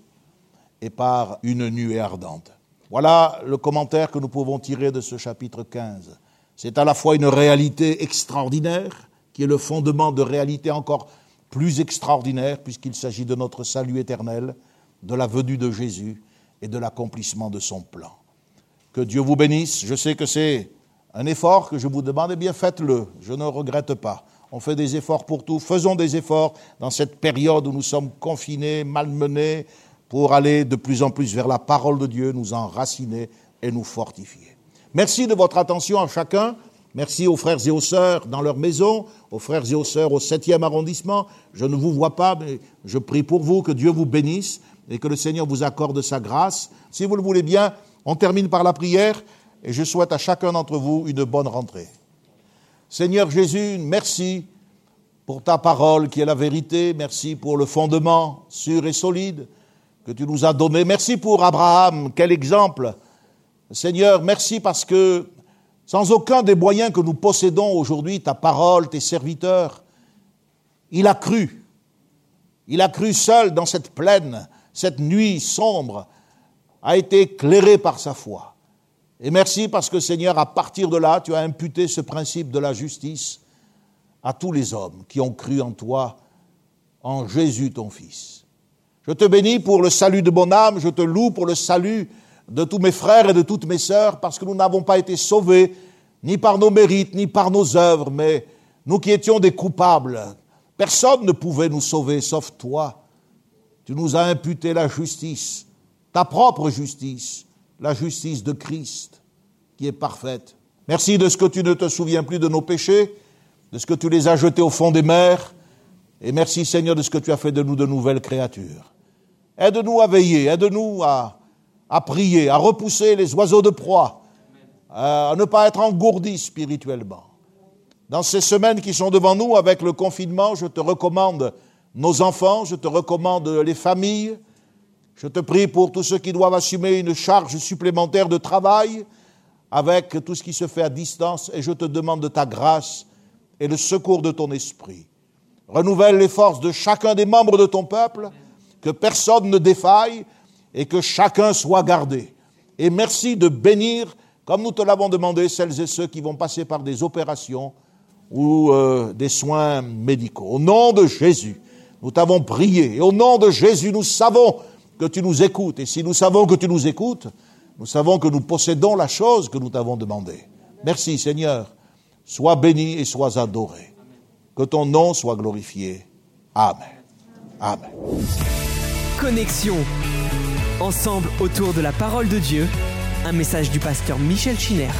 et par une nuée ardente. Voilà le commentaire que nous pouvons tirer de ce chapitre 15. C'est à la fois une réalité extraordinaire, qui est le fondement de réalité encore plus extraordinaire puisqu'il s'agit de notre salut éternel, de la venue de Jésus et de l'accomplissement de son plan. Que Dieu vous bénisse. Je sais que c'est un effort que je vous demande, eh bien faites-le. Je ne regrette pas. On fait des efforts pour tout. Faisons des efforts dans cette période où nous sommes confinés, malmenés, pour aller de plus en plus vers la parole de Dieu, nous enraciner et nous fortifier. Merci de votre attention à chacun. Merci aux frères et aux sœurs dans leur maison, aux frères et aux sœurs au 7e arrondissement. Je ne vous vois pas, mais je prie pour vous, que Dieu vous bénisse et que le Seigneur vous accorde sa grâce. Si vous le voulez bien, on termine par la prière et je souhaite à chacun d'entre vous une bonne rentrée. Seigneur Jésus, merci pour ta parole qui est la vérité. Merci pour le fondement sûr et solide que tu nous as donné. Merci pour Abraham, quel exemple. Seigneur, merci parce que sans aucun des moyens que nous possédons aujourd'hui, ta parole, tes serviteurs, il a cru. Il a cru seul dans cette plaine, cette nuit sombre, a été éclairé par sa foi. Et merci parce que Seigneur, à partir de là, tu as imputé ce principe de la justice à tous les hommes qui ont cru en toi, en Jésus ton Fils. Je te bénis pour le salut de mon âme, je te loue pour le salut de tous mes frères et de toutes mes sœurs, parce que nous n'avons pas été sauvés ni par nos mérites, ni par nos œuvres, mais nous qui étions des coupables. Personne ne pouvait nous sauver sauf toi. Tu nous as imputé la justice, ta propre justice, la justice de Christ, qui est parfaite. Merci de ce que tu ne te souviens plus de nos péchés, de ce que tu les as jetés au fond des mers, et merci Seigneur de ce que tu as fait de nous de nouvelles créatures. Aide-nous à veiller, aide-nous à à prier, à repousser les oiseaux de proie, à ne pas être engourdi spirituellement. Dans ces semaines qui sont devant nous avec le confinement, je te recommande nos enfants, je te recommande les familles, je te prie pour tous ceux qui doivent assumer une charge supplémentaire de travail avec tout ce qui se fait à distance et je te demande de ta grâce et le secours de ton esprit. Renouvelle les forces de chacun des membres de ton peuple, que personne ne défaille, et que chacun soit gardé. Et merci de bénir, comme nous te l'avons demandé, celles et ceux qui vont passer par des opérations ou euh, des soins médicaux. Au nom de Jésus, nous t'avons prié. Et au nom de Jésus, nous savons que tu nous écoutes. Et si nous savons que tu nous écoutes, nous savons que nous possédons la chose que nous t'avons demandée. Merci Seigneur. Sois béni et sois adoré. Que ton nom soit glorifié. Amen. Amen. Connexion ensemble autour de la parole de Dieu, un message du pasteur Michel Chiner.